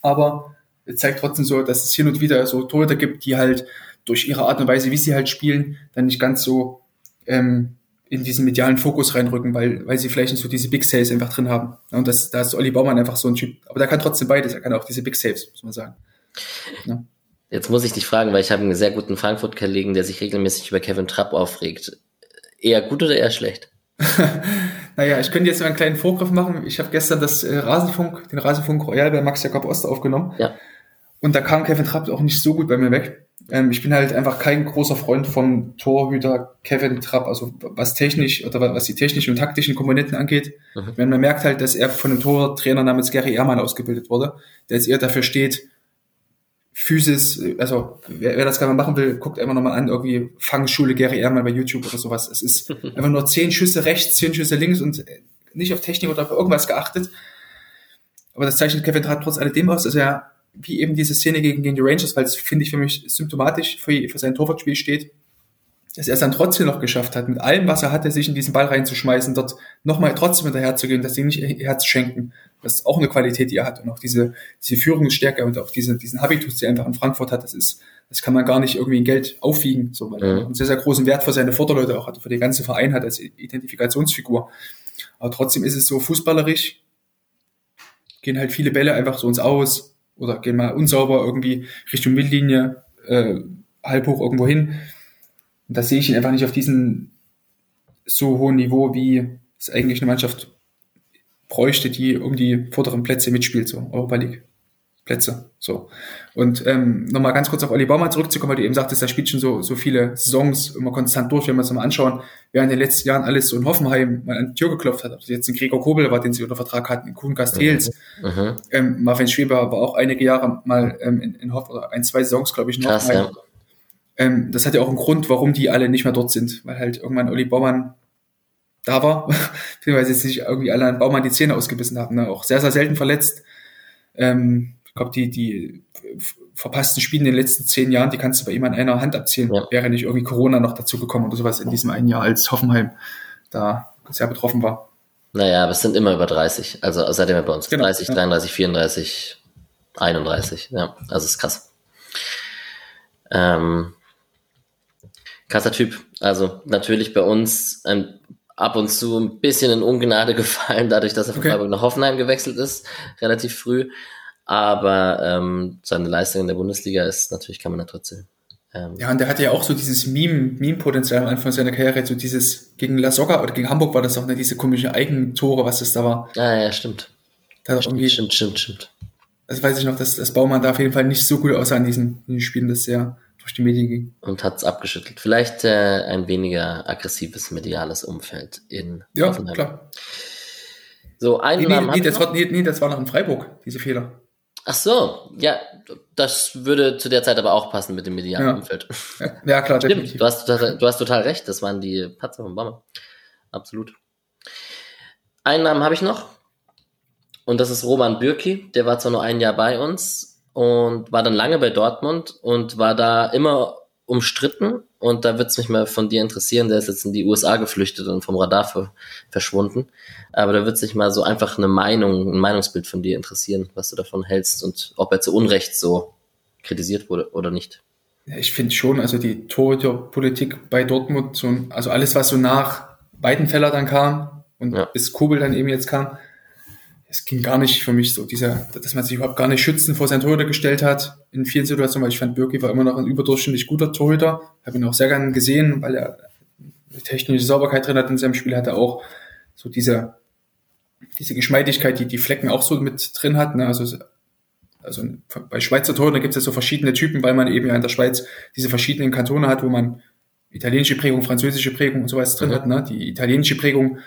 Aber es zeigt trotzdem so, dass es hin und wieder so Torhüter gibt, die halt durch ihre Art und Weise, wie sie halt spielen, dann nicht ganz so ähm, in diesen medialen Fokus reinrücken, weil, weil sie vielleicht nicht so diese Big Saves einfach drin haben. Und das, da ist Olli Baumann einfach so ein Typ. Aber der kann trotzdem beides, er kann auch diese Big Saves, muss man sagen. Ja. Jetzt muss ich dich fragen, weil ich habe einen sehr guten Frankfurt-Kollegen, der sich regelmäßig über Kevin Trapp aufregt. Eher gut oder eher schlecht? naja, ich könnte jetzt mal einen kleinen Vorgriff machen. Ich habe gestern das äh, Rasenfunk, den Rasenfunk Royal bei Max Jakob Ost aufgenommen. Ja. Und da kam Kevin Trapp auch nicht so gut bei mir weg. Ähm, ich bin halt einfach kein großer Freund vom Torhüter Kevin Trapp, also was technisch oder was die technischen und taktischen Komponenten angeht. Mhm. Wenn man merkt halt, dass er von einem Tortrainer namens Gary Ehrmann ausgebildet wurde, der jetzt eher dafür steht, Physis, also wer, wer das gerne machen will, guckt einfach nochmal an, irgendwie Fangschule Gary Ehrmann bei YouTube oder sowas. Es ist einfach nur zehn Schüsse rechts, zehn Schüsse links und nicht auf Technik oder auf irgendwas geachtet. Aber das zeichnet Kevin Trapp trotz alledem aus, dass er wie eben diese Szene gegen, gegen die Rangers, weil es, finde ich, für mich symptomatisch für, für sein Torwartspiel steht, dass er es dann trotzdem noch geschafft hat, mit allem, was er hatte, sich in diesen Ball reinzuschmeißen, dort nochmal trotzdem hinterher zu gehen, dass sie nicht Herz schenken. Das ist auch eine Qualität, die er hat. Und auch diese, diese Führungsstärke und auch diese, diesen Habitus, die er einfach in Frankfurt hat, das ist, das kann man gar nicht irgendwie in Geld aufwiegen, so, weil er einen sehr, sehr großen Wert für seine Vorderleute auch hat, für den ganzen Verein hat als Identifikationsfigur. Aber trotzdem ist es so fußballerisch, gehen halt viele Bälle einfach so ins Aus oder gehen mal unsauber irgendwie Richtung Mittellinie, äh, halb hoch irgendwo hin und da sehe ich ihn einfach nicht auf diesem so hohen Niveau, wie es eigentlich eine Mannschaft bräuchte, die um die vorderen Plätze mitspielt, so Europa League. Plätze. So. Und ähm, nochmal ganz kurz auf Olli Baumann zurückzukommen, weil du eben sagtest, er spielt schon so, so viele Saisons immer konstant durch, wenn wir uns mal anschauen, wer in den letzten Jahren alles so in Hoffenheim mal an die Tür geklopft hat. Ob das jetzt ein Gregor Kobel war, den sie unter Vertrag hatten, in Kuhn Castells. Mhm. mhm. Ähm, Marvin Schweber war auch einige Jahre mal ähm, in, in Hoff oder ein, zwei Saisons, glaube ich, in Krass, Hoffenheim. Ja. Ähm, das hat ja auch einen Grund, warum die alle nicht mehr dort sind, weil halt irgendwann Olli Baumann da war, beziehungsweise sich irgendwie alle an Baumann die Zähne ausgebissen haben. Ne? Auch sehr, sehr selten verletzt. Ähm, ich glaube, die, die verpassten Spiele in den letzten zehn Jahren, die kannst du bei ihm an einer Hand abzählen. Ja. Wäre nicht irgendwie Corona noch dazu gekommen oder sowas in diesem einen Jahr, als Hoffenheim da sehr betroffen war. Naja, aber es sind immer über 30. Also seitdem er bei uns genau, 30, ja. 33, 34, 31. Ja, also ist krass. Ähm, krasser Typ. Also natürlich bei uns ein ab und zu ein bisschen in Ungnade gefallen, dadurch, dass er von okay. Freiburg nach Hoffenheim gewechselt ist, relativ früh. Aber ähm, seine Leistung in der Bundesliga ist natürlich, kann man da trotzdem. Ähm, ja, und der hatte ja auch so dieses Meme, Meme-Potenzial am Anfang seiner Karriere, so dieses gegen La Soga oder gegen Hamburg war das auch ne, diese komische Eigentore, was das da war. Ah, ja, stimmt. Da stimmt, irgendwie, stimmt, stimmt, stimmt. Das weiß ich noch, dass das Baumann da auf jeden Fall nicht so gut aussah in diesen, in diesen Spielen, das sehr durch die Medien ging. Und hat es abgeschüttelt. Vielleicht äh, ein weniger aggressives mediales Umfeld in Ja, Offenheim. klar. So, ein nee, nee, nee, das war, nee, nee, das war noch in Freiburg, diese Fehler. Ach so, ja, das würde zu der Zeit aber auch passen mit dem medialen ja. Umfeld. Ja, klar, Stimmt, definitiv. Du hast, du hast total recht, das waren die Patzer von Baumann. Absolut. Einen Namen habe ich noch. Und das ist Roman Bürki. Der war zwar nur ein Jahr bei uns und war dann lange bei Dortmund und war da immer umstritten. Und da wird es mich mal von dir interessieren. Der ist jetzt in die USA geflüchtet und vom Radar verschwunden. Aber da wird sich mal so einfach eine Meinung, ein Meinungsbild von dir interessieren, was du davon hältst und ob er zu Unrecht so kritisiert wurde oder nicht. Ja, ich finde schon, also die Torhüterpolitik bei Dortmund, so, also alles, was so nach Weidenfeller dann kam und ja. bis Kobel dann eben jetzt kam, es ging gar nicht für mich so, dieser, dass man sich überhaupt gar nicht schützen vor seinen Torhüter gestellt hat in vielen Situationen, weil ich fand, Birki war immer noch ein überdurchschnittlich guter Torhüter. Habe ihn auch sehr gerne gesehen, weil er eine technische Sauberkeit drin hat in seinem Spiel, hat er auch so diese, diese Geschmeidigkeit, die die Flecken auch so mit drin hat. Ne? Also, also bei Schweizer da gibt es ja so verschiedene Typen, weil man eben ja in der Schweiz diese verschiedenen Kantone hat, wo man italienische Prägung, französische Prägung und so weiter drin mhm. hat. Ne? Die italienische Prägung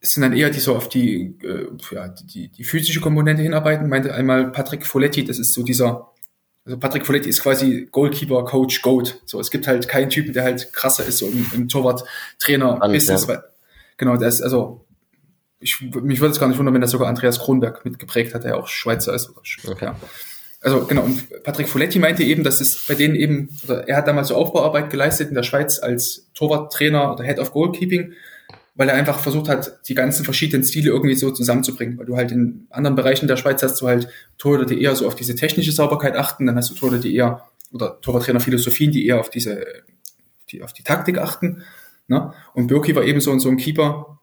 sind dann eher die so auf die, äh, ja, die, die physische Komponente hinarbeiten. Meinte einmal Patrick Folletti, das ist so dieser, also Patrick Folletti ist quasi Goalkeeper, Coach, Goat. So, es gibt halt keinen Typen, der halt krasser ist, so im, im Torwart-Trainer-Business. Ja. Genau, der ist, also, ich, mich würde es gar nicht wundern, wenn das sogar Andreas Kronberg mitgeprägt hat, der ja auch Schweizer ist. Okay. Ja. Also genau, und Patrick Folletti meinte eben, dass es bei denen eben, oder er hat damals so Aufbauarbeit geleistet in der Schweiz als Torwarttrainer oder Head of Goalkeeping weil er einfach versucht hat, die ganzen verschiedenen Stile irgendwie so zusammenzubringen. Weil du halt in anderen Bereichen der Schweiz hast du halt Torhüter, die eher so auf diese technische Sauberkeit achten, dann hast du Torhüter, die eher, oder Torwarttrainer Philosophien, die eher auf diese, die, auf die Taktik achten. Ne? Und Birki war eben so, so ein Keeper,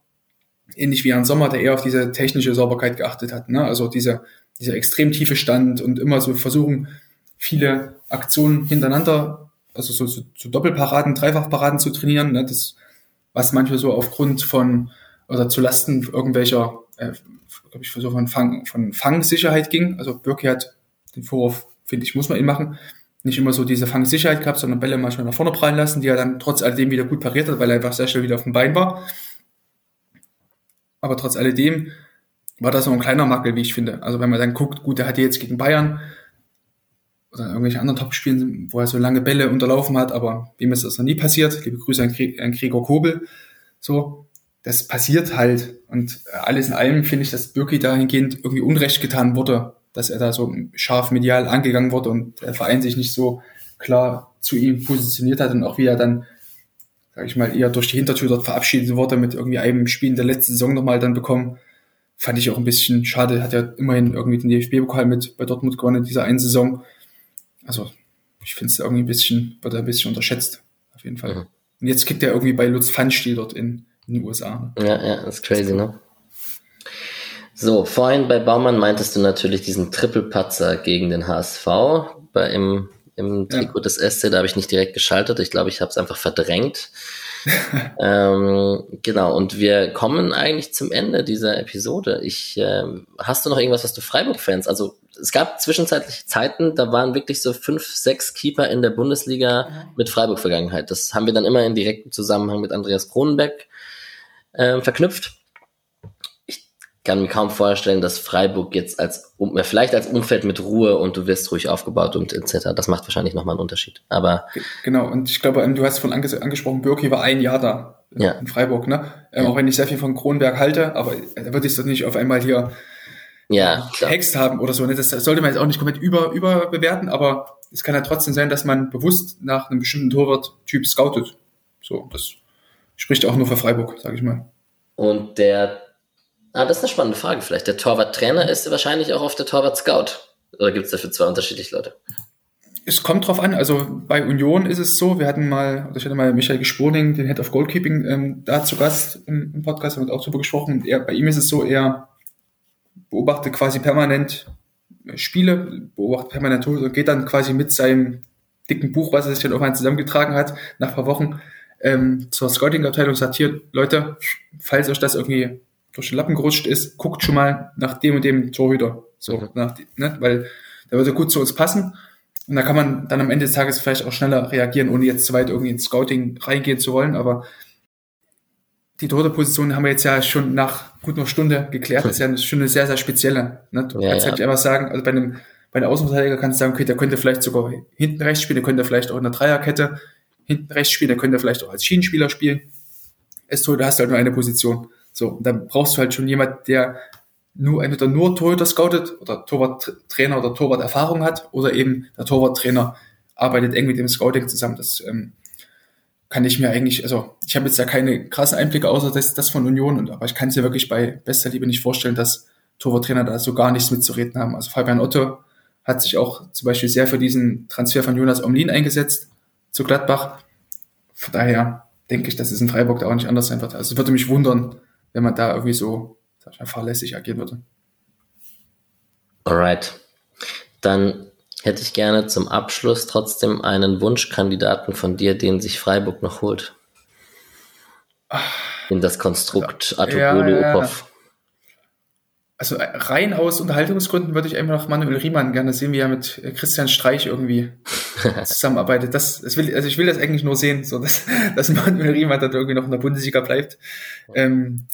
ähnlich wie Jan Sommer, der eher auf diese technische Sauberkeit geachtet hat. Ne? Also diese, dieser extrem tiefe Stand und immer so versuchen, viele Aktionen hintereinander, also so, so, so Doppelparaden, Dreifachparaden zu trainieren. Ne? Das was manchmal so aufgrund von oder zu Lasten irgendwelcher, äh, glaube ich, so von, Fang, von Fangsicherheit ging. Also Birki hat den Vorwurf, finde ich, muss man ihn machen, nicht immer so diese Fangsicherheit gehabt, sondern Bälle manchmal nach vorne prallen lassen, die er dann trotz alledem wieder gut pariert hat, weil er einfach sehr schnell wieder auf dem Bein war. Aber trotz alledem war das noch ein kleiner Makel, wie ich finde. Also wenn man dann guckt, gut, er hatte jetzt gegen Bayern oder irgendwelche anderen Top-Spielen, wo er so lange Bälle unterlaufen hat, aber wem ist das noch nie passiert? Liebe Grüße an, an Gregor Kobel. So, das passiert halt. Und alles in allem finde ich, dass Birki dahingehend irgendwie Unrecht getan wurde, dass er da so scharf medial angegangen wurde und der Verein sich nicht so klar zu ihm positioniert hat und auch wie er dann, sag ich mal, eher durch die Hintertür dort verabschiedet wurde mit irgendwie einem Spiel in der letzten Saison nochmal dann bekommen. Fand ich auch ein bisschen schade, hat ja immerhin irgendwie den DFB-Pokal mit bei Dortmund gewonnen in dieser einen Saison also ich finde es irgendwie ein bisschen, wird er ein bisschen unterschätzt, auf jeden Fall. Mhm. Und jetzt kickt er irgendwie bei Lutz Pfannstiel dort in, in den USA. Ja, ja, das ist crazy, ne? So, vorhin bei Baumann meintest du natürlich diesen Triple-Patzer gegen den HSV bei, im, im Trikot ja. des SC, da habe ich nicht direkt geschaltet. Ich glaube, ich habe es einfach verdrängt. ähm, genau, und wir kommen eigentlich zum Ende dieser Episode. Ich, äh, hast du noch irgendwas, was du Freiburg-Fans? Also es gab zwischenzeitlich Zeiten, da waren wirklich so fünf, sechs Keeper in der Bundesliga mhm. mit Freiburg-Vergangenheit. Das haben wir dann immer in direktem Zusammenhang mit Andreas Kronenbeck äh, verknüpft. Ich kann mir kaum vorstellen, dass Freiburg jetzt als, um, vielleicht als Umfeld mit Ruhe und du wirst ruhig aufgebaut und etc. Das macht wahrscheinlich nochmal einen Unterschied. Aber genau, und ich glaube, du hast von anges angesprochen, Birki war ein Jahr da ja. in Freiburg, ne? Ähm, ja. Auch wenn ich sehr viel von Kronenberg halte, aber da würde ich doch nicht auf einmal hier ja, Text haben oder so. Ne? Das sollte man jetzt auch nicht komplett über, überbewerten, aber es kann ja trotzdem sein, dass man bewusst nach einem bestimmten Torwart-Typ scoutet. So, das spricht auch nur für Freiburg, sage ich mal. Und der, ah, das ist eine spannende Frage vielleicht. Der Torwart-Trainer ist wahrscheinlich auch auf der Torwart-Scout. Oder gibt es dafür zwei unterschiedliche Leute? es kommt drauf an. Also bei Union ist es so, wir hatten mal, ich hatte mal Michael Gesporning, den Head of Goalkeeping, ähm, da zu Gast im, im Podcast, haben wir auch drüber gesprochen. Er, bei ihm ist es so, er beobachtet quasi permanent Spiele, beobachtet permanent und geht dann quasi mit seinem dicken Buch, was er sich dann irgendwann zusammengetragen hat, nach ein paar Wochen ähm, zur Scouting-Abteilung und sagt, hier, Leute, falls euch das irgendwie durch den Lappen gerutscht ist, guckt schon mal nach dem und dem Torhüter. So, mhm. nach, ne, weil der würde gut zu uns passen. Und da kann man dann am Ende des Tages vielleicht auch schneller reagieren, ohne jetzt zu weit irgendwie ins Scouting reingehen zu wollen. Aber die Torhüterposition haben wir jetzt ja schon nach gut einer Stunde geklärt. Das ist ja schon eine sehr, sehr spezielle. Ne? Du ja, kannst ja. halt einfach sagen, also bei einem, bei einem Außenverteidiger kannst du sagen, okay, der könnte vielleicht sogar hinten rechts spielen, der könnte vielleicht auch in der Dreierkette hinten rechts spielen, der könnte vielleicht auch als Schienenspieler spielen. Es Torhüter hast du halt nur eine Position. So, dann brauchst du halt schon jemand, der nur entweder nur Torhüter scoutet oder Torwarttrainer oder Torwart-Erfahrung hat oder eben der Torwarttrainer arbeitet eng mit dem Scouting zusammen. Das ähm, kann ich mir eigentlich, also ich habe jetzt ja keine krassen Einblicke außer das, das von Union, und, aber ich kann es mir wirklich bei bester Liebe nicht vorstellen, dass Torwarttrainer da so gar nichts mitzureden haben. Also Fabian Otto hat sich auch zum Beispiel sehr für diesen Transfer von Jonas Omlin eingesetzt zu Gladbach. Von daher denke ich, dass es in Freiburg da auch nicht anders sein wird. Also es würde mich wundern, wenn man da irgendwie so sag ich mal, fahrlässig agieren würde. Alright. Dann hätte ich gerne zum Abschluss trotzdem einen Wunschkandidaten von dir, den sich Freiburg noch holt. In das Konstrukt Atobolo ja, ja. Also äh, rein aus Unterhaltungsgründen würde ich einfach noch Manuel Riemann gerne sehen, wie er mit äh, Christian Streich irgendwie zusammenarbeitet. Das, das will, also ich will das eigentlich nur sehen, so dass, dass Manuel Riemann dann irgendwie noch in der Bundesliga bleibt. Ähm,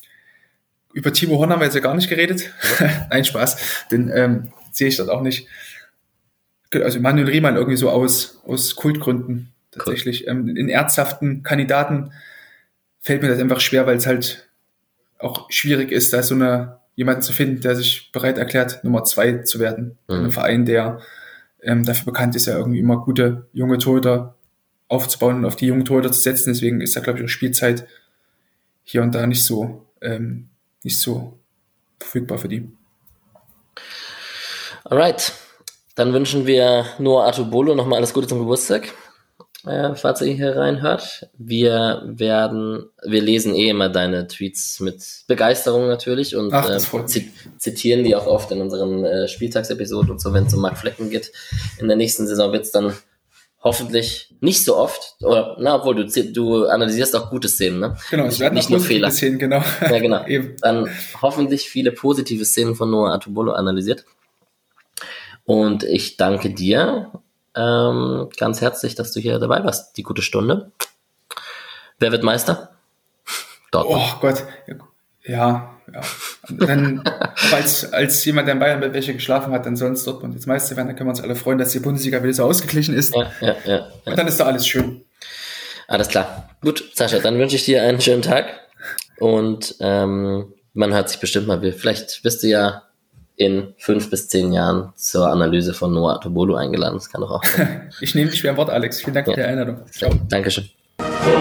über Timo Horn haben wir jetzt ja gar nicht geredet. Nein, Spaß. Den ähm, sehe ich dort auch nicht. Also Manuel Riemann irgendwie so aus, aus Kultgründen tatsächlich. Cool. Ähm, in ernsthaften Kandidaten fällt mir das einfach schwer, weil es halt auch schwierig ist, da so eine jemanden zu finden, der sich bereit erklärt, Nummer zwei zu werden. Mhm. Ein Verein, der ähm, dafür bekannt ist, ja irgendwie immer gute junge Torhüter aufzubauen und auf die jungen Torhüter zu setzen. Deswegen ist da, glaube ich, auch Spielzeit hier und da nicht so ähm, nicht so verfügbar für die. Alright. Dann wünschen wir Noah Atubolo nochmal alles Gute zum Geburtstag. Äh, falls ihr hier reinhört. Wir werden, wir lesen eh immer deine Tweets mit Begeisterung natürlich und Ach, äh, zitieren die auch oft in unseren äh, Spieltagsepisoden und so, wenn es um Mark Flecken geht. In der nächsten Saison wird es dann hoffentlich nicht so oft, oder na, obwohl du, du analysierst auch gute Szenen, ne? Genau, es werden nicht nur Fehler. Szenen, genau. Ja, genau. Dann hoffentlich viele positive Szenen von Noah Atubolo analysiert. Und ich danke dir ähm, ganz herzlich, dass du hier dabei warst, die gute Stunde. Wer wird Meister? Dortmund. Oh Gott, ja, ja. Dann, falls als jemand, der in Bayern bei welche geschlafen hat, dann sonst Dortmund jetzt Meister werden, dann können wir uns alle freuen, dass die Bundesliga wieder so ausgeglichen ist. Ja, ja, ja, ja. Und dann ist doch alles schön. Alles klar. Gut, Sascha, dann wünsche ich dir einen schönen Tag und ähm, man hört sich bestimmt mal. Vielleicht bist du ja in fünf bis zehn Jahren zur Analyse von Noah Tobolo eingeladen. Das kann doch auch sein. ich nehme dich schwer Wort, Alex. Vielen Dank ja. für die Einladung. Ciao. Dankeschön. So